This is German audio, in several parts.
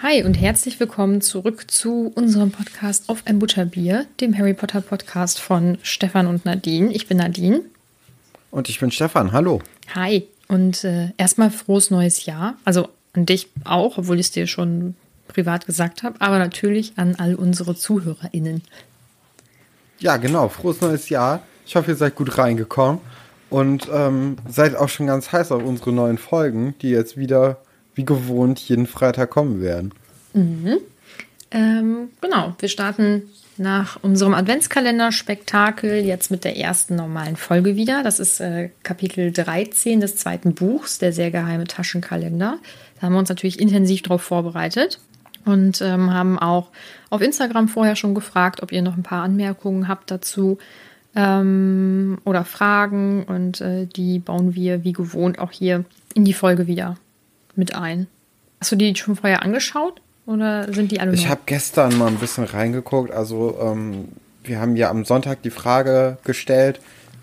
Hi und herzlich willkommen zurück zu unserem Podcast auf ein Butterbier, dem Harry Potter Podcast von Stefan und Nadine. Ich bin Nadine. Und ich bin Stefan. Hallo. Hi und äh, erstmal frohes neues Jahr. Also an dich auch, obwohl ich es dir schon privat gesagt habe, aber natürlich an all unsere ZuhörerInnen. Ja, genau. Frohes neues Jahr. Ich hoffe, ihr seid gut reingekommen und ähm, seid auch schon ganz heiß auf unsere neuen Folgen, die jetzt wieder wie gewohnt jeden Freitag kommen werden. Ähm, genau, wir starten nach unserem Adventskalender-Spektakel jetzt mit der ersten normalen Folge wieder. Das ist äh, Kapitel 13 des zweiten Buchs, der sehr geheime Taschenkalender. Da haben wir uns natürlich intensiv darauf vorbereitet und ähm, haben auch auf Instagram vorher schon gefragt, ob ihr noch ein paar Anmerkungen habt dazu ähm, oder Fragen. Und äh, die bauen wir wie gewohnt auch hier in die Folge wieder mit ein. Hast du die schon vorher angeschaut oder sind die alle Ich habe gestern mal ein bisschen reingeguckt. Also, ähm, wir haben ja am Sonntag die Frage gestellt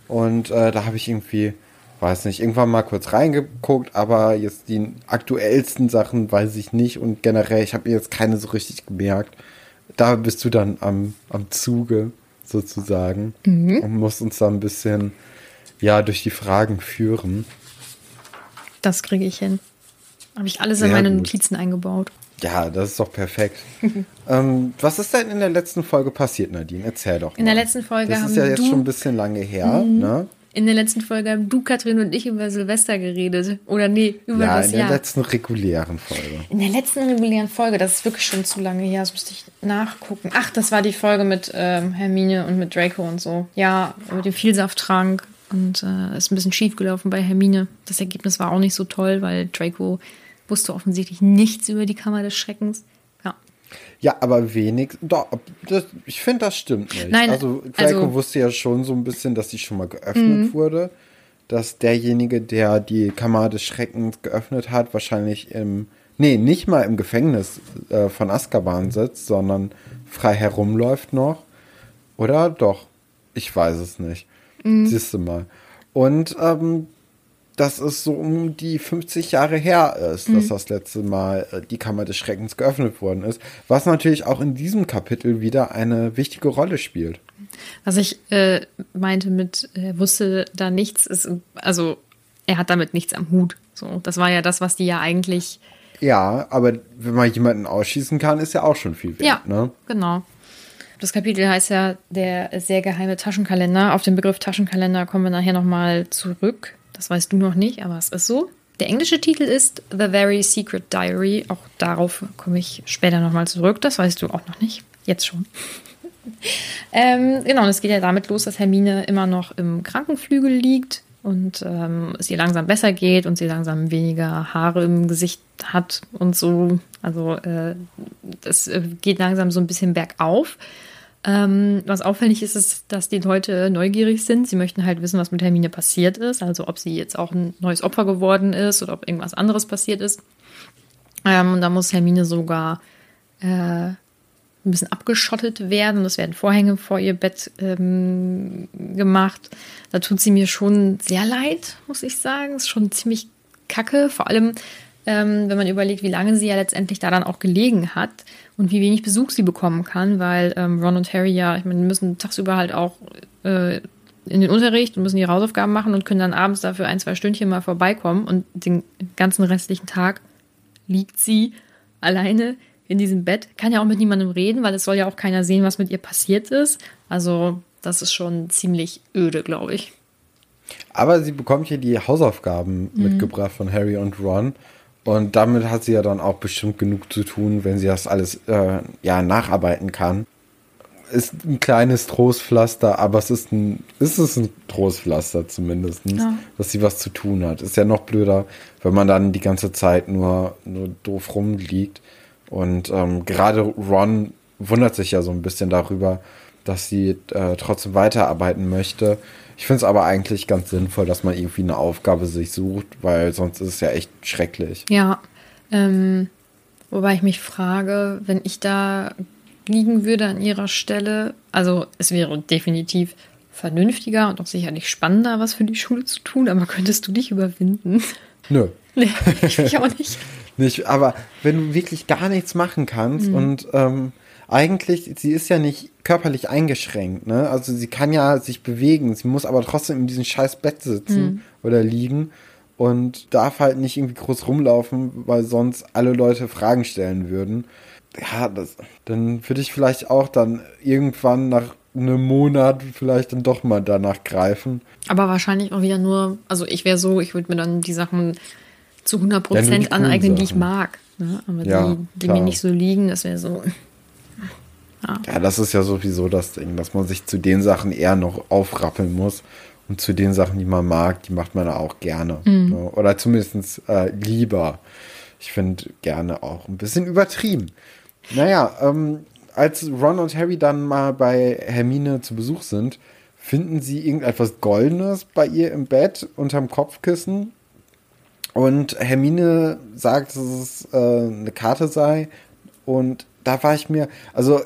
und äh, da habe ich irgendwie, weiß nicht, irgendwann mal kurz reingeguckt, aber jetzt die aktuellsten Sachen weiß ich nicht und generell, ich habe mir jetzt keine so richtig gemerkt. Da bist du dann am, am Zuge sozusagen und musst uns da ein bisschen ja durch die Fragen führen. Das kriege ich hin. Habe ich alles in meine gut. Notizen eingebaut. Ja, das ist doch perfekt. ähm, was ist denn in der letzten Folge passiert, Nadine? Erzähl doch. In der mal. letzten Folge Das haben ist ja jetzt du- Mhm. schon ein bisschen lange her, ne? In der letzten Folge haben du, Katrin und ich über Silvester geredet. Oder nee, über Ja, das in der Jahr. letzten regulären Folge. in der letzten regulären Folge, das ist wirklich schon zu lange her, das müsste ich nachgucken. Ach, das war die Folge mit ähm, Hermine und mit Draco und so. Ja, mit dem Vielsafttrank. Und äh, ist ein bisschen schief gelaufen bei Hermine. Das Ergebnis war auch nicht so toll, weil Draco wusste offensichtlich nichts über die Kammer des Schreckens. Ja. Ja, aber wenig. Doch, das, ich finde, das stimmt nicht. Nein, also Draco also- Mhm. wusste ja schon so ein bisschen, dass sie schon mal geöffnet wurde. Dass derjenige, der die Kammer des Schreckens geöffnet hat, wahrscheinlich im. Nee, nicht mal im Gefängnis äh, von Azkaban sitzt, sondern frei herumläuft noch. Oder doch? Ich weiß es nicht. Mhm. Siehst du mal. Und ähm, dass es so um die 50 Jahre her ist, Mhm. dass das letzte Mal äh, die Kammer des Schreckens geöffnet worden ist. Was natürlich auch in diesem Kapitel wieder eine wichtige Rolle spielt. Was ich äh, meinte mit, er wusste da nichts, ist, also er hat damit nichts am Hut. So, das war ja das, was die ja eigentlich. Ja, aber wenn man jemanden ausschießen kann, ist ja auch schon viel wert. Ja, Ne? genau. Das Kapitel heißt ja der sehr geheime Taschenkalender. Auf den Begriff Taschenkalender kommen wir nachher nochmal zurück. Das weißt du noch nicht, aber es ist so. Der englische Titel ist The Very Secret Diary. Auch darauf komme ich später nochmal zurück. Das weißt du auch noch nicht. Jetzt schon. ähm, genau, und es geht ja damit los, dass Hermine immer noch im Krankenflügel liegt und ähm, es ihr langsam besser geht und sie langsam weniger Haare im Gesicht hat und so. Also äh, das äh, geht langsam so ein bisschen bergauf. Ähm, was auffällig ist, ist, dass die Leute neugierig sind. Sie möchten halt wissen, was mit Hermine passiert ist. Also ob sie jetzt auch ein neues Opfer geworden ist oder ob irgendwas anderes passiert ist. Ähm, und da muss Hermine sogar äh, ein bisschen abgeschottet werden. Es werden Vorhänge vor ihr Bett ähm, gemacht. Da tut sie mir schon sehr leid, muss ich sagen. Ist schon ziemlich kacke. Vor allem, ähm, wenn man überlegt, wie lange sie ja letztendlich da dann auch gelegen hat und wie wenig Besuch sie bekommen kann, weil ähm, Ron und Harry ja, ich meine, müssen tagsüber halt auch äh, in den Unterricht und müssen ihre Hausaufgaben machen und können dann abends dafür ein, zwei Stündchen mal vorbeikommen und den ganzen restlichen Tag liegt sie alleine in diesem Bett, kann ja auch mit niemandem reden, weil es soll ja auch keiner sehen, was mit ihr passiert ist. Also das ist schon ziemlich öde, glaube ich. Aber sie bekommt hier die Hausaufgaben mhm. mitgebracht von Harry und Ron. Und damit hat sie ja dann auch bestimmt genug zu tun, wenn sie das alles äh, ja nacharbeiten kann. Ist ein kleines Trostpflaster, aber es ist ein, ist es ein Trostpflaster zumindest, ja. dass sie was zu tun hat. Ist ja noch blöder, wenn man dann die ganze Zeit nur, nur doof rumliegt. Und ähm, gerade Ron wundert sich ja so ein bisschen darüber, dass sie äh, trotzdem weiterarbeiten möchte. Ich finde es aber eigentlich ganz sinnvoll, dass man irgendwie eine Aufgabe sich sucht, weil sonst ist es ja echt schrecklich. Ja, ähm, wobei ich mich frage, wenn ich da liegen würde an ihrer Stelle, also es wäre definitiv vernünftiger und auch sicherlich spannender, was für die Schule zu tun, aber könntest du dich überwinden? Nö. Nee, ich auch nicht. nicht. Aber wenn du wirklich gar nichts machen kannst mhm. und ähm, eigentlich, sie ist ja nicht körperlich eingeschränkt, ne? Also sie kann ja sich bewegen, sie muss aber trotzdem in diesem scheiß Bett sitzen mhm. oder liegen und darf halt nicht irgendwie groß rumlaufen, weil sonst alle Leute Fragen stellen würden. Ja, das, dann würde ich vielleicht auch dann irgendwann nach einem Monat vielleicht dann doch mal danach greifen. Aber wahrscheinlich auch wieder nur, also ich wäre so, ich würde mir dann die Sachen zu 100 Prozent ja, aneignen, die ich mag. Ne? Aber ja, die, die mir nicht so liegen, das wäre so. Ja. ja, das ist ja sowieso das Ding, dass man sich zu den Sachen eher noch aufrappeln muss. Und zu den Sachen, die man mag, die macht man auch gerne. Mhm. Ne? Oder zumindest äh, lieber. Ich finde gerne auch ein bisschen übertrieben. Naja, ähm, als Ron und Harry dann mal bei Hermine zu Besuch sind, finden sie irgendetwas Goldenes bei ihr im Bett unterm Kopfkissen. Und Hermine sagt, dass es äh, eine Karte sei. Und da war ich mir, also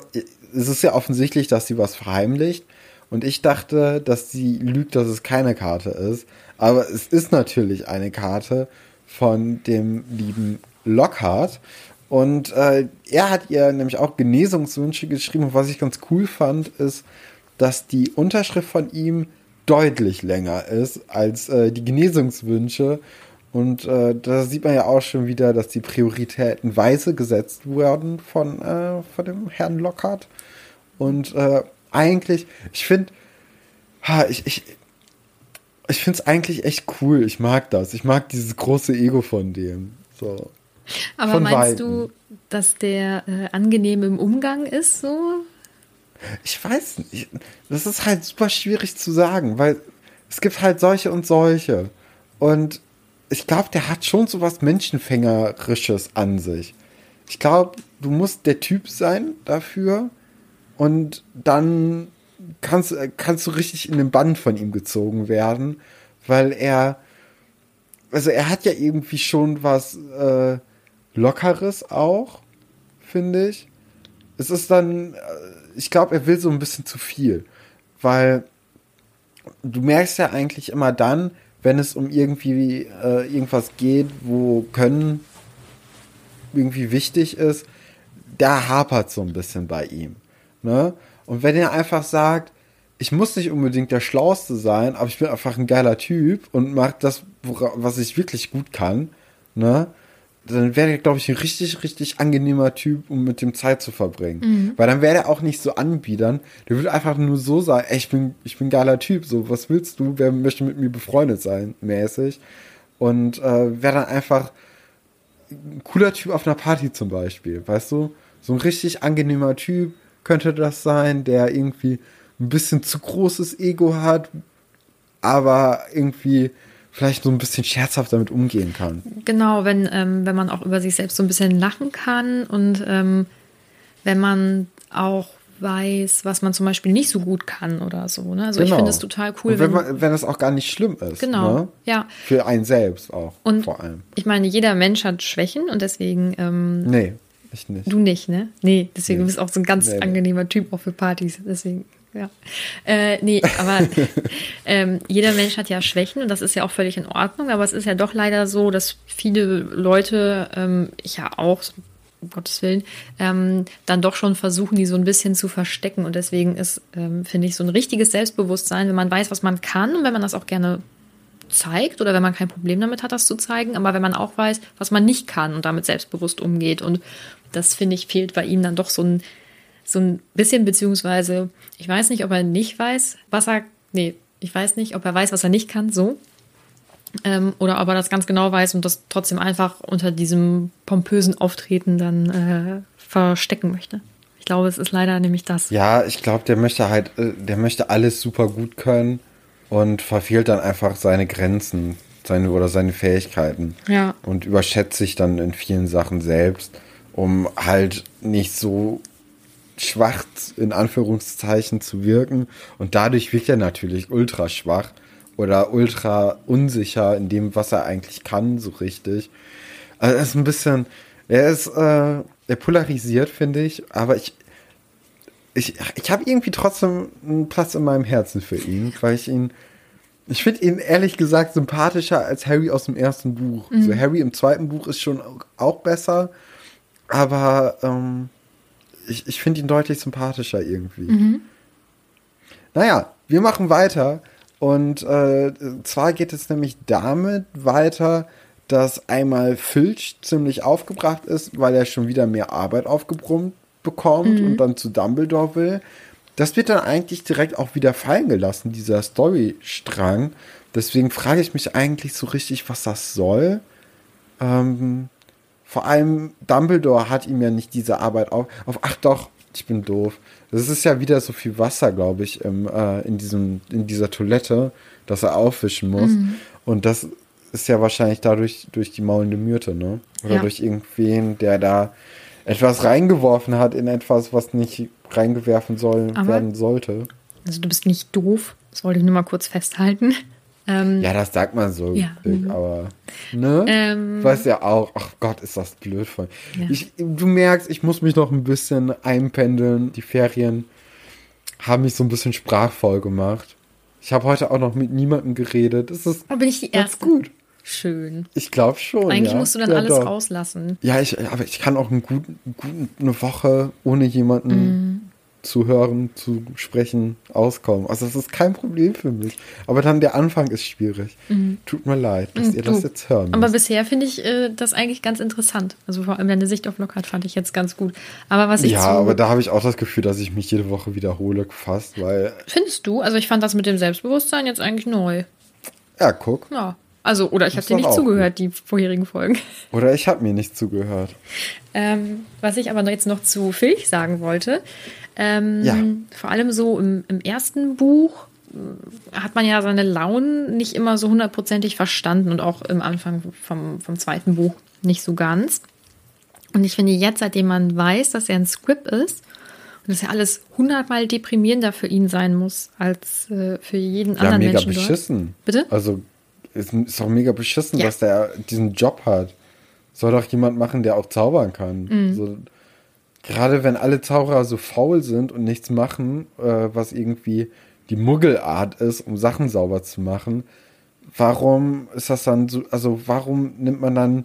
es ist ja offensichtlich, dass sie was verheimlicht. Und ich dachte, dass sie lügt, dass es keine Karte ist. Aber es ist natürlich eine Karte von dem lieben Lockhart. Und äh, er hat ihr nämlich auch Genesungswünsche geschrieben. Und was ich ganz cool fand, ist, dass die Unterschrift von ihm deutlich länger ist als äh, die Genesungswünsche. Und äh, da sieht man ja auch schon wieder, dass die Prioritäten weise gesetzt wurden von, äh, von dem Herrn Lockhart. Und äh, eigentlich, ich finde, ich, ich, ich finde es eigentlich echt cool. Ich mag das. Ich mag dieses große Ego von dem. So. Aber von meinst Weitem. du, dass der äh, angenehm im Umgang ist so? Ich weiß nicht. Das ist halt super schwierig zu sagen, weil es gibt halt solche und solche. Und ich glaube, der hat schon so was Menschenfängerisches an sich. Ich glaube, du musst der Typ sein dafür und dann kannst, kannst du richtig in den Bann von ihm gezogen werden, weil er, also er hat ja irgendwie schon was äh, Lockeres auch, finde ich. Es ist dann, äh, ich glaube, er will so ein bisschen zu viel, weil du merkst ja eigentlich immer dann, wenn es um irgendwie äh, irgendwas geht, wo Können irgendwie wichtig ist, da hapert so ein bisschen bei ihm. Ne? Und wenn er einfach sagt, ich muss nicht unbedingt der Schlauste sein, aber ich bin einfach ein geiler Typ und mag das, was ich wirklich gut kann, ne? Dann wäre er, glaube ich, ein richtig, richtig angenehmer Typ, um mit dem Zeit zu verbringen. Mhm. Weil dann wäre er auch nicht so anbiedern. Der würde einfach nur so sagen, ey, ich bin, ich bin ein geiler Typ, so, was willst du? Wer möchte mit mir befreundet sein, mäßig? Und äh, wäre dann einfach ein cooler Typ auf einer Party zum Beispiel, weißt du? So ein richtig angenehmer Typ könnte das sein, der irgendwie ein bisschen zu großes Ego hat, aber irgendwie vielleicht so ein bisschen scherzhaft damit umgehen kann. Genau, wenn, ähm, wenn man auch über sich selbst so ein bisschen lachen kann und ähm, wenn man auch weiß, was man zum Beispiel nicht so gut kann oder so. Ne? Also Genau. ich finde es total cool, Und wenn, man, wenn es auch gar nicht schlimm ist. Genau, Ne? ja. Für einen selbst auch, Und vor allem. ich meine, jeder Mensch hat Schwächen und deswegen ähm, Nee, ich nicht. du nicht, ne? Nee, deswegen Nee. bist du auch so ein ganz Nee, nee. angenehmer Typ auch für Partys. Deswegen, ja. Äh, nee, aber ähm, jeder Mensch hat ja Schwächen und das ist ja auch völlig in Ordnung, aber es ist ja doch leider so, dass viele Leute, ähm, ich ja auch, um Gottes Willen, ähm, dann doch schon versuchen, die so ein bisschen zu verstecken. Und deswegen ist, ähm, finde ich, so ein richtiges Selbstbewusstsein, wenn man weiß, was man kann und wenn man das auch gerne zeigt oder wenn man kein Problem damit hat, das zu zeigen, aber wenn man auch weiß, was man nicht kann und damit selbstbewusst umgeht. Und das, finde ich, fehlt bei ihm dann doch so ein, so ein bisschen, beziehungsweise ich weiß nicht, ob er nicht weiß, was er, nee, ich weiß nicht, ob er weiß, was er nicht kann, so. Ähm, oder ob er das ganz genau weiß und das trotzdem einfach unter diesem pompösen Auftreten dann äh, verstecken möchte. Ich glaube, es ist leider nämlich das. Ja, ich glaube, der möchte halt, äh, der möchte alles super gut können und verfehlt dann einfach seine Grenzen, seine oder seine Fähigkeiten. Ja. Und überschätzt sich dann in vielen Sachen selbst, um halt nicht so schwach in Anführungszeichen zu wirken. Und dadurch wirkt er natürlich ultra schwach oder ultra unsicher in dem, was er eigentlich kann, so richtig. Also er ist ein bisschen, er ist, äh, er polarisiert, finde ich, aber ich, ich, ich habe irgendwie trotzdem einen Platz in meinem Herzen für ihn, weil ich ihn, ich finde ihn ehrlich gesagt sympathischer als Harry aus dem ersten Buch. So Harry im zweiten Buch ist schon auch besser, aber ähm, ich, ich finde ihn deutlich sympathischer irgendwie. Naja, wir machen weiter. Und äh, zwar geht es nämlich damit weiter, dass einmal Filch ziemlich aufgebracht ist, weil er schon wieder mehr Arbeit aufgebrummt bekommt und dann zu Dumbledore will. Das wird dann eigentlich direkt auch wieder fallen gelassen, dieser Storystrang. Deswegen frage ich mich eigentlich so richtig, was das soll. Ähm, vor allem Dumbledore hat ihm ja nicht diese Arbeit auf. auf ach doch, ich bin doof. Das ist ja wieder so viel Wasser, glaube ich, im, äh, in, diesem, in dieser Toilette, dass er aufwischen muss. Und das ist ja wahrscheinlich dadurch durch die maulende Myrte, ne? Oder Ja. durch irgendwen, der da etwas reingeworfen hat in etwas, was nicht reingewerfen soll, Aber- werden sollte. Also du bist nicht doof, das wollte ich nur mal kurz festhalten. Ähm, Ja, das sagt man so, Ja. dick, aber ne? Ähm. Weiß ja auch, ach Gott, ist das blöd von. Ja. Ich, du merkst, ich muss mich noch ein bisschen einpendeln. Die Ferien haben mich so ein bisschen sprachvoll gemacht. Ich habe heute auch noch mit niemandem geredet. Das ist Aber bin ich die Erste? gut. Schön. Ich glaube schon. Eigentlich ja. musst du dann ja, alles doch. rauslassen. Ja, ich, aber ich kann auch einen guten, guten, eine Woche ohne jemanden Mhm. Zu hören, zu sprechen, auskommen. Also das ist kein Problem für mich. Aber dann der Anfang ist schwierig. Tut mir leid, dass ihr das Mhm. Jetzt hören Aber müsst. bisher finde ich äh, das eigentlich ganz interessant. Also vor allem deine Sicht auf Lockhart fand ich jetzt ganz gut. Aber was ich Ja, aber da habe ich auch das Gefühl, dass ich mich jede Woche wiederhole, fast, weil, findest du? Also ich fand das mit dem Selbstbewusstsein jetzt eigentlich neu. ja, guck. Ja. Also, oder ich habe dir nicht auch zugehört, die vorherigen Folgen. Oder ich habe mir nicht zugehört. Ähm, was ich aber jetzt noch zu Filch sagen wollte, ähm, Ja. vor allem so im, im ersten Buch äh, hat man ja seine Launen nicht immer so hundertprozentig verstanden und auch im Anfang vom, vom zweiten Buch nicht so ganz. Und ich finde jetzt, seitdem man weiß, dass er ein Script ist und dass ja alles hundertmal deprimierender für ihn sein muss als äh, für jeden Ja, anderen mega Menschen beschissen. dort. Bitte? Also, es ist doch mega beschissen, Ja. dass der diesen Job hat. Soll doch jemand machen, der auch zaubern kann. Mhm. So, gerade wenn alle Zauberer so faul sind und nichts machen, äh, was irgendwie die Muggelart ist, um Sachen sauber zu machen, warum ist das dann so, also warum nimmt man dann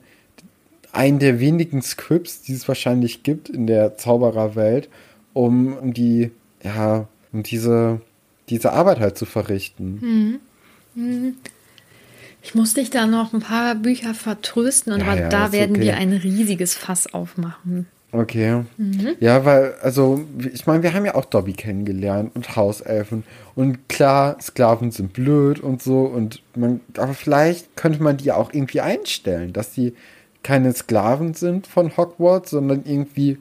einen der wenigen Scripts, die es wahrscheinlich gibt in der Zaubererwelt, um die, ja, um diese, diese Arbeit halt zu verrichten? Ich muss dich da noch ein paar Bücher vertrösten, und Ja, ja, da werden okay. wir ein riesiges Fass aufmachen. Okay. Mhm. Ja, weil, also, ich meine, wir haben ja auch Dobby kennengelernt und Hauselfen. Und klar, Sklaven sind blöd und so. Und man, aber vielleicht könnte man die ja auch irgendwie einstellen, dass die keine Sklaven sind von Hogwarts, sondern irgendwie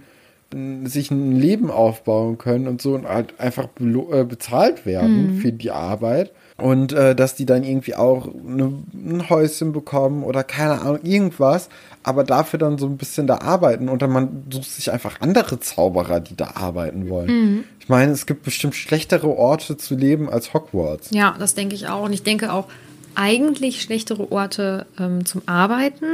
sich ein Leben aufbauen können und so und halt einfach äh, bezahlt werden für die Arbeit. Und äh, dass die dann irgendwie auch ne, ein Häuschen bekommen oder keine Ahnung, irgendwas, aber dafür dann so ein bisschen da arbeiten oder man sucht sich einfach andere Zauberer, die da arbeiten wollen. Mhm. Ich meine, es gibt bestimmt schlechtere Orte zu leben als Hogwarts. Ja, das denke ich auch. Und ich denke auch, eigentlich schlechtere Orte ähm, zum Arbeiten,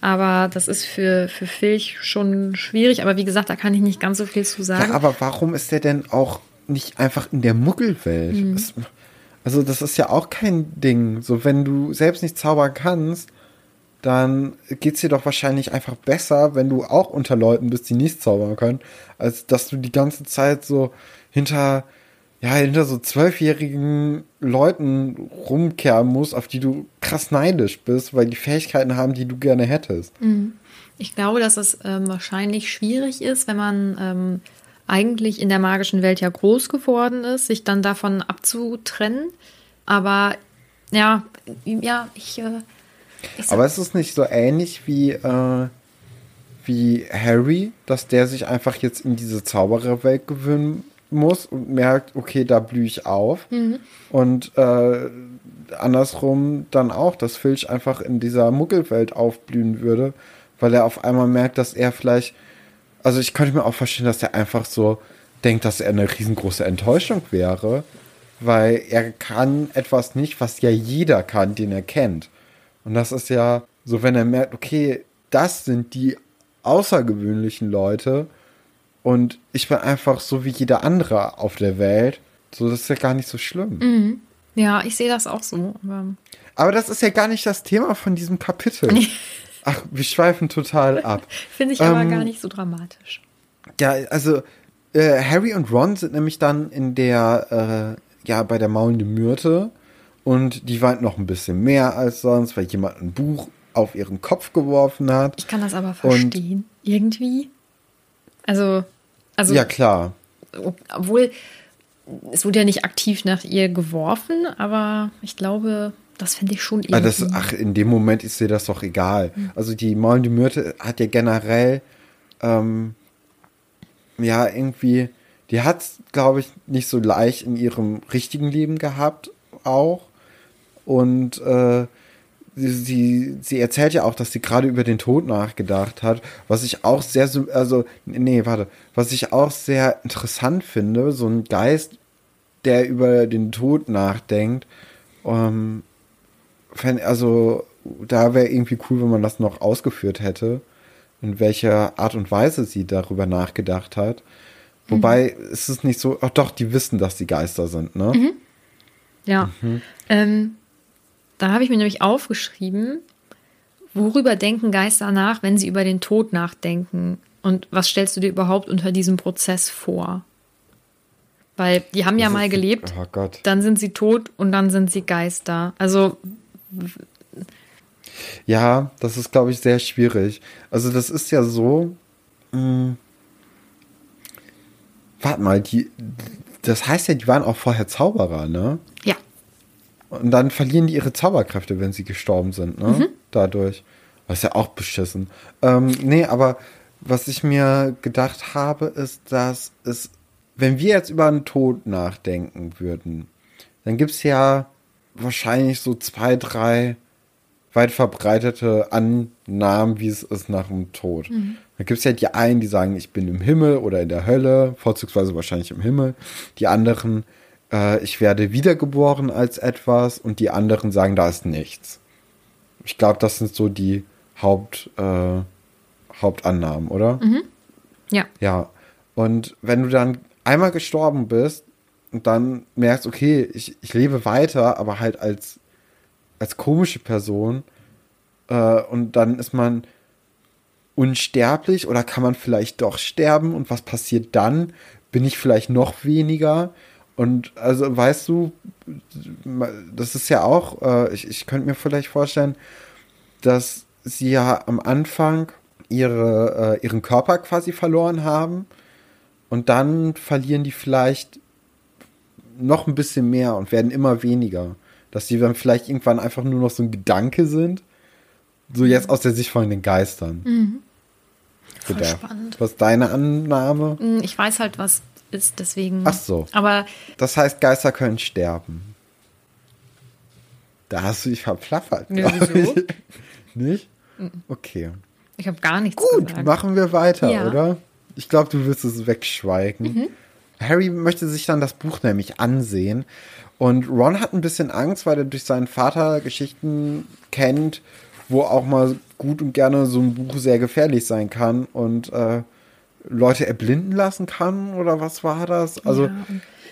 aber das ist für, für Filch schon schwierig. Aber wie gesagt, da kann ich nicht ganz so viel zu sagen. Ja, aber warum ist der denn auch nicht einfach in der Muggelwelt? Mhm. Es- also das ist ja auch kein Ding. So, wenn du selbst nicht zaubern kannst, dann geht's dir doch wahrscheinlich einfach besser, wenn du auch unter Leuten bist, die nicht zaubern können, als dass du die ganze Zeit so hinter, ja, hinter so zwölfjährigen Leuten rumkehren musst, auf die du krass neidisch bist, weil die Fähigkeiten haben, die du gerne hättest. Ich glaube, dass es ähm, wahrscheinlich schwierig ist, wenn man ähm, eigentlich in der magischen Welt ja groß geworden ist, sich dann davon abzutrennen. Aber ja, ja, ich. Äh, ich Aber es ist nicht so ähnlich wie, äh, wie Harry, dass der sich einfach jetzt in diese Zaubererwelt gewöhnen muss und merkt, okay, da blühe ich auf. Und äh, andersrum dann auch, dass Filch einfach in dieser Muggelwelt aufblühen würde, weil er auf einmal merkt, dass er vielleicht, also ich könnte mir auch vorstellen, dass er einfach so denkt, dass er eine riesengroße Enttäuschung wäre, weil er kann etwas nicht, was ja jeder kann, den er kennt. Und das ist ja so, wenn er merkt, okay, das sind die außergewöhnlichen Leute und ich bin einfach so wie jeder andere auf der Welt. So, das ist ja gar nicht so schlimm. ja, ich sehe das auch so. Aber Aber das ist ja gar nicht das Thema von diesem Kapitel. Ach, wir schweifen total ab. Finde ich aber Ähm, gar nicht so dramatisch. Ja, also äh, Harry und Ron sind nämlich dann in der, äh, ja, bei der maulenden Myrte und die weint noch ein bisschen mehr als sonst, weil jemand ein Buch auf ihren Kopf geworfen hat. Ich kann das aber verstehen. Irgendwie. Also, also Ja, klar. obwohl es wurde ja nicht aktiv nach ihr geworfen, aber ich glaube, das finde ich schon irgendwie. Ah, das, ach, in dem Moment ist dir das doch egal. Also die maulende Myrte hat ja generell, ähm, ja, irgendwie, die hat glaube ich, nicht so leicht in ihrem richtigen Leben gehabt, auch. Und äh, sie, sie, erzählt ja auch, dass sie gerade über den Tod nachgedacht hat, was ich auch sehr, so- also, nee, warte, was ich auch sehr interessant finde, so ein Geist, der über den Tod nachdenkt, ähm, also da wäre irgendwie cool, wenn man das noch ausgeführt hätte, in welcher Art und Weise sie darüber nachgedacht hat. Wobei ist es nicht so, ach doch, die wissen, dass die Geister sind, ne? Ja. Ähm, da habe ich mir nämlich aufgeschrieben, worüber denken Geister nach, wenn sie über den Tod nachdenken? Und was stellst du dir überhaupt unter diesem Prozess vor? Weil die haben ja Das mal ist- gelebt, Oh Gott. dann sind sie tot und dann sind sie Geister. Also, Ja, das ist, glaube ich, sehr schwierig. Also das ist ja so. Mh, warte mal, die. Das heißt ja, die waren auch vorher Zauberer, ne? ja. Und dann verlieren die ihre Zauberkräfte, wenn sie gestorben sind, ne? Dadurch. Das ist ja auch beschissen. Ähm, nee, aber was ich mir gedacht habe, ist, dass es, wenn wir jetzt über einen Tod nachdenken würden, dann gibt's ja wahrscheinlich so zwei, drei weit verbreitete Annahmen, wie es ist nach dem Tod. Da gibt's ja die einen, die sagen, ich bin im Himmel oder in der Hölle, vorzugsweise wahrscheinlich im Himmel. Die anderen, äh, ich werde wiedergeboren als etwas und die anderen sagen, da ist nichts. Ich glaube, das sind so die Haupt, äh, Hauptannahmen, oder? Ja. Ja. Und wenn du dann einmal gestorben bist und dann merkst, okay, ich, ich lebe weiter, aber halt als, als komische Person, äh, und dann ist man unsterblich oder kann man vielleicht doch sterben und was passiert dann? Bin ich vielleicht noch weniger? Und also weißt du, das ist ja auch, äh, ich, ich könnte mir vielleicht vorstellen, dass sie ja am Anfang ihre, äh, ihren Körper quasi verloren haben und dann verlieren die vielleicht noch ein bisschen mehr und werden immer weniger. Dass die dann vielleicht irgendwann einfach nur noch so ein Gedanke sind. So jetzt aus der Sicht von den Geistern. Voll Gedacht. spannend. Was ist deine Annahme? Hm, Ich weiß halt, was ist, deswegen. Ach so. Aber Das heißt, Geister können sterben. Da hast du dich verplappert. Ja, wieso? Nicht? Okay. Ich habe gar nichts Gut, gesagt. machen wir weiter, Ja. oder? Ich glaube, du wirst es wegschweigen. Harry möchte sich dann das Buch nämlich ansehen. Und Ron hat ein bisschen Angst, weil er durch seinen Vater Geschichten kennt, wo auch mal gut und gerne so ein Buch sehr gefährlich sein kann und äh, Leute erblinden lassen kann oder was war das? Also ja,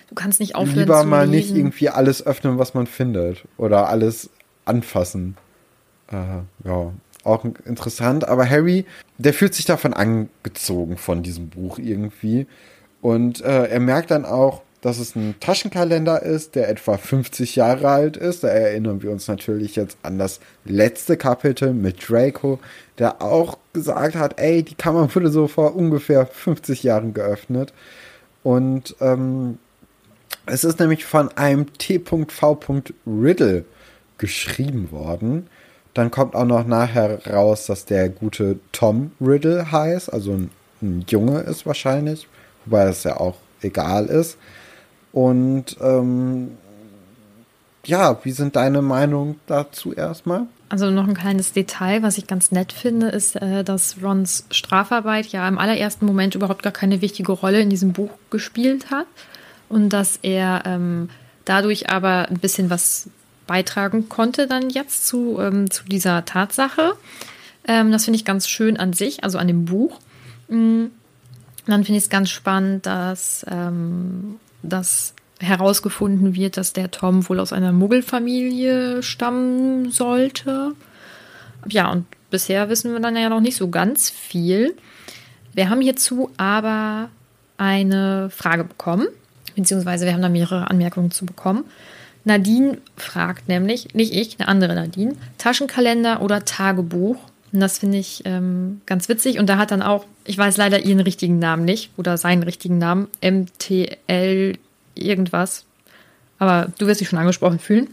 du kannst nicht aufhören lieber mal nicht irgendwie alles öffnen, was man findet oder alles anfassen. Äh, ja, auch interessant. Aber Harry, der fühlt sich davon angezogen von diesem Buch irgendwie. Und äh, er merkt dann auch, dass es ein Taschenkalender ist, der etwa 50 Jahre alt ist. Da erinnern wir uns natürlich jetzt an das letzte Kapitel mit Draco, der auch gesagt hat, ey, die Kammer wurde so vor ungefähr 50 Jahren geöffnet. Und ähm, es ist nämlich von einem T.V. Riddle geschrieben worden. Dann kommt auch noch nachher raus, dass der gute Tom Riddle heißt, also ein, ein Junge ist wahrscheinlich, wobei das ja auch egal ist. Und ähm, ja, wie sind deine Meinungen dazu erstmal? Also noch ein kleines Detail, was ich ganz nett finde, ist, äh, dass Rons Strafarbeit ja im allerersten Moment überhaupt gar keine wichtige Rolle in diesem Buch gespielt hat und dass er ähm, dadurch aber ein bisschen was beitragen konnte dann jetzt zu, ähm, zu dieser Tatsache. Ähm, das finde ich ganz schön an sich, also an dem Buch. Mm, Dann finde ich es ganz spannend, dass, ähm, dass herausgefunden wird, dass der Tom wohl aus einer Muggelfamilie stammen sollte. Ja, und bisher wissen wir dann ja noch nicht so ganz viel. Wir haben hierzu aber eine Frage bekommen, beziehungsweise wir haben da mehrere Anmerkungen zu bekommen. Nadine fragt nämlich, nicht ich, eine andere Nadine, Taschenkalender oder Tagebuch. Und das finde ich ähm, ganz witzig. Und da hat dann auch, ich weiß leider ihren richtigen Namen nicht oder seinen richtigen Namen, MTL irgendwas. Aber du wirst dich schon angesprochen fühlen.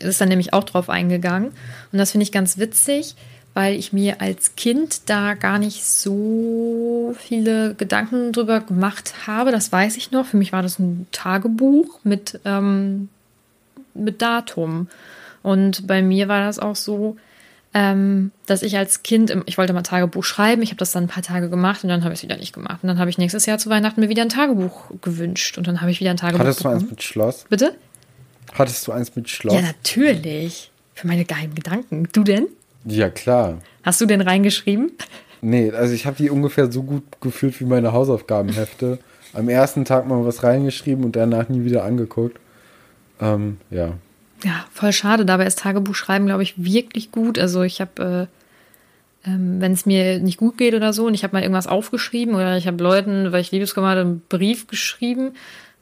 Ist dann nämlich auch drauf eingegangen. Und das finde ich ganz witzig, weil ich mir als Kind da gar nicht so viele Gedanken drüber gemacht habe. Das weiß ich noch. Für mich war das ein Tagebuch mit, ähm, mit Datum. Und bei mir war das auch so, ähm, dass ich als Kind, im, ich wollte mal Tagebuch schreiben, ich habe das dann ein paar Tage gemacht und dann habe ich es wieder nicht gemacht. Und dann habe ich nächstes Jahr zu Weihnachten mir wieder ein Tagebuch gewünscht und dann habe ich wieder ein Tagebuch Hattest du eins bekommen. mit Schloss? Bitte? Hattest du eins mit Schloss? Ja, natürlich. Für meine geheimen Gedanken. Du denn? Ja, klar. Hast du denn reingeschrieben? Nee, also ich habe die ungefähr so gut gefühlt wie meine Hausaufgabenhefte. Am ersten Tag mal was reingeschrieben und danach nie wieder angeguckt. Ähm, ja. Ja, voll schade. Dabei ist Tagebuchschreiben, glaube ich, wirklich gut. Also ich habe, äh, ähm, wenn es mir nicht gut geht oder so und ich habe mal irgendwas aufgeschrieben oder ich habe Leuten, weil ich Liebeskummer hatte, einen Brief geschrieben,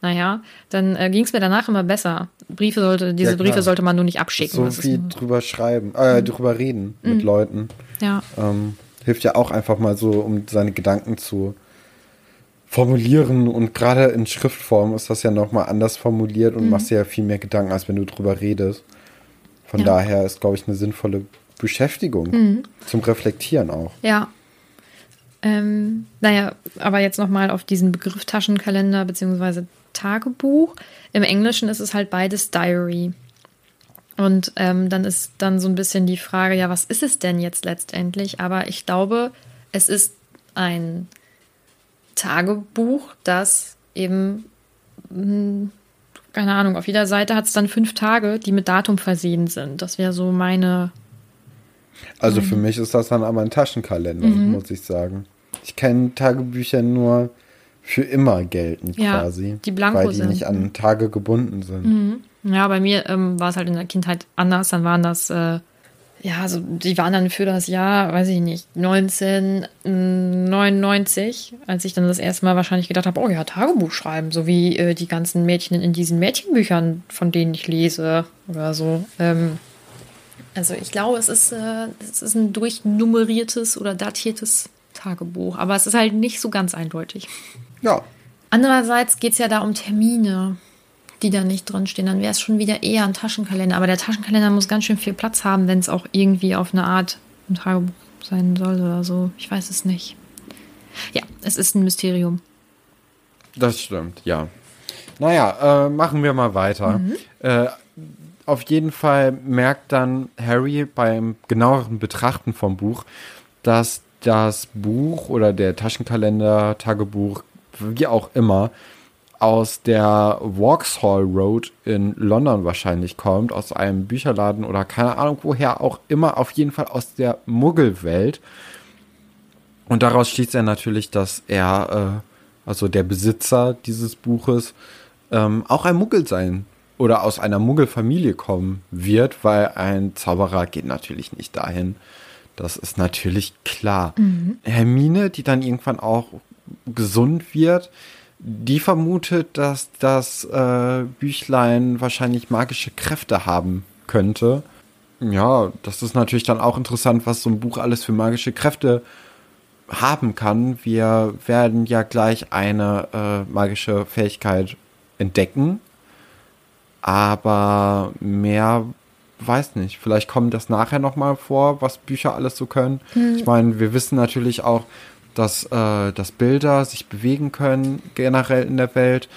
naja, dann äh, ging es mir danach immer besser. Briefe sollte, diese Ja. Briefe sollte man nur nicht abschicken. So Das viel drüber schreiben, äh, drüber reden mit Leuten. ja. Ähm, hilft ja auch einfach mal so, um seine Gedanken zu formulieren. Und gerade in Schriftform ist das ja nochmal anders formuliert und machst dir ja viel mehr Gedanken, als wenn du drüber redest. Von Ja. daher ist, glaube ich, eine sinnvolle Beschäftigung. Zum Reflektieren auch. Ja. Ähm, naja, aber jetzt nochmal auf diesen Begriff Taschenkalender bzw. Tagebuch. Im Englischen ist es halt beides Diary. Und ähm, dann ist dann so ein bisschen die Frage, ja, was ist es denn jetzt letztendlich? Aber ich glaube, es ist ein Tagebuch, das eben, mh, keine Ahnung, auf jeder Seite hat es dann fünf Tage, die mit Datum versehen sind. Das wäre so meine Also Mhm. für mich ist das dann aber ein Taschenkalender, muss ich sagen. Ich kenne Tagebücher nur für immer gelten Ja, quasi. die blanko Weil die sind. nicht an Tage gebunden sind. Ja, bei mir ähm, war es halt in der Kindheit anders. Dann waren das, äh, ja, also die waren dann für das Jahr, weiß ich nicht, 1999, als ich dann das erste Mal wahrscheinlich gedacht habe, oh ja, Tagebuch schreiben, so wie äh, die ganzen Mädchen in diesen Mädchenbüchern, von denen ich lese oder so. Ähm, also ich glaube, es ist, äh, es ist ein durchnummeriertes oder datiertes Tagebuch, aber es ist halt nicht so ganz eindeutig. Ja. Andererseits geht es ja da um Termine, die da nicht drinstehen. Dann wäre es schon wieder eher ein Taschenkalender. Aber der Taschenkalender muss ganz schön viel Platz haben, wenn es auch irgendwie auf eine Art ein Tagebuch sein soll oder so. Ich weiß es nicht. Ja, es ist ein Mysterium. Das stimmt, ja. Naja, äh, machen wir mal weiter. Mhm. Äh, auf jeden Fall merkt dann Harry beim genaueren Betrachten vom Buch, dass das Buch oder der Taschenkalender, Tagebuch, wie auch immer, aus der Vauxhall Road in London wahrscheinlich kommt, aus einem Bücherladen oder keine Ahnung woher auch immer, auf jeden Fall aus der Muggelwelt. Und daraus schließt er natürlich, dass er, äh, also der Besitzer dieses Buches, ähm, auch ein Muggel sein oder aus einer Muggelfamilie kommen wird, weil ein Zauberer geht natürlich nicht dahin. Das ist natürlich klar. Mhm. Hermine, die dann irgendwann auch gesund wird, die vermutet, dass das äh, Büchlein wahrscheinlich magische Kräfte haben könnte. Ja, das ist natürlich dann auch interessant, was so ein Buch alles für magische Kräfte haben kann. Wir werden ja gleich eine äh, magische Fähigkeit entdecken, aber mehr weiß nicht. Vielleicht kommt das nachher noch mal vor, was Bücher alles so können. Hm. Ich meine, wir wissen natürlich auch, dass, äh, dass Bilder sich bewegen können generell in der Welt.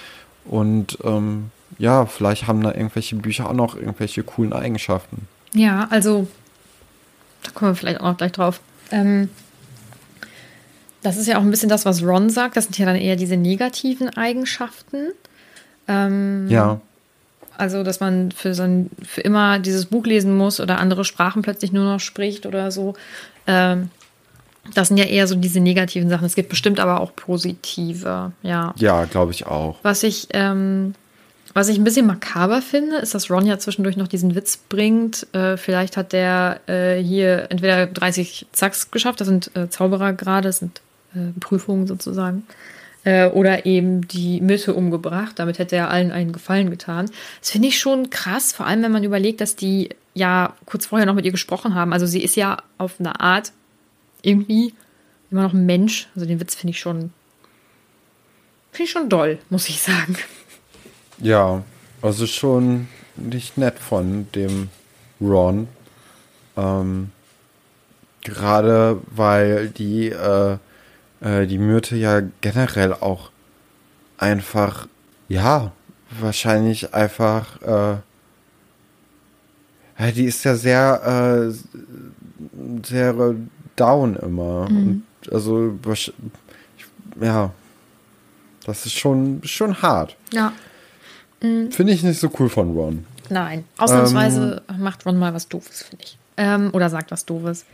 Und ähm, ja, vielleicht haben da irgendwelche Bücher auch noch irgendwelche coolen Eigenschaften. Ja, also da kommen wir vielleicht auch noch gleich drauf. Ähm, das ist ja auch ein bisschen das, was Ron sagt. Das sind ja dann eher diese negativen Eigenschaften. Ähm, ja. Also, dass man für, sein, für immer dieses Buch lesen muss oder andere Sprachen plötzlich nur noch spricht oder so. Ähm, das sind ja eher so diese negativen Sachen. Es gibt bestimmt aber auch positive, ja. Ja, glaube ich auch. Was ich, ähm, was ich ein bisschen makaber finde, ist, dass Ron ja zwischendurch noch diesen Witz bringt. Äh, vielleicht hat der äh, hier entweder 30 Zacks geschafft, das sind äh, Zauberer gerade, das sind äh, Prüfungen sozusagen. Äh, oder eben die Mitte umgebracht. Damit hätte er allen einen Gefallen getan. Das finde ich schon krass, vor allem wenn man überlegt, dass die ja kurz vorher noch mit ihr gesprochen haben. Also sie ist ja auf eine Art irgendwie immer noch ein Mensch. Also den Witz finde ich schon, finde ich schon doll, muss ich sagen. Ja, also schon nicht nett von dem Ron. Ähm, gerade weil die, äh, äh, die Myrte ja generell auch einfach, ja, wahrscheinlich einfach, äh, die ist ja sehr, äh, sehr down immer. Mhm. Also, ja, das ist schon, schon hart. Ja. Mhm. Finde ich nicht so cool von Ron. Nein, ausnahmsweise ähm, macht Ron mal was Doofes, finde ich. Ähm, oder sagt was Doofes.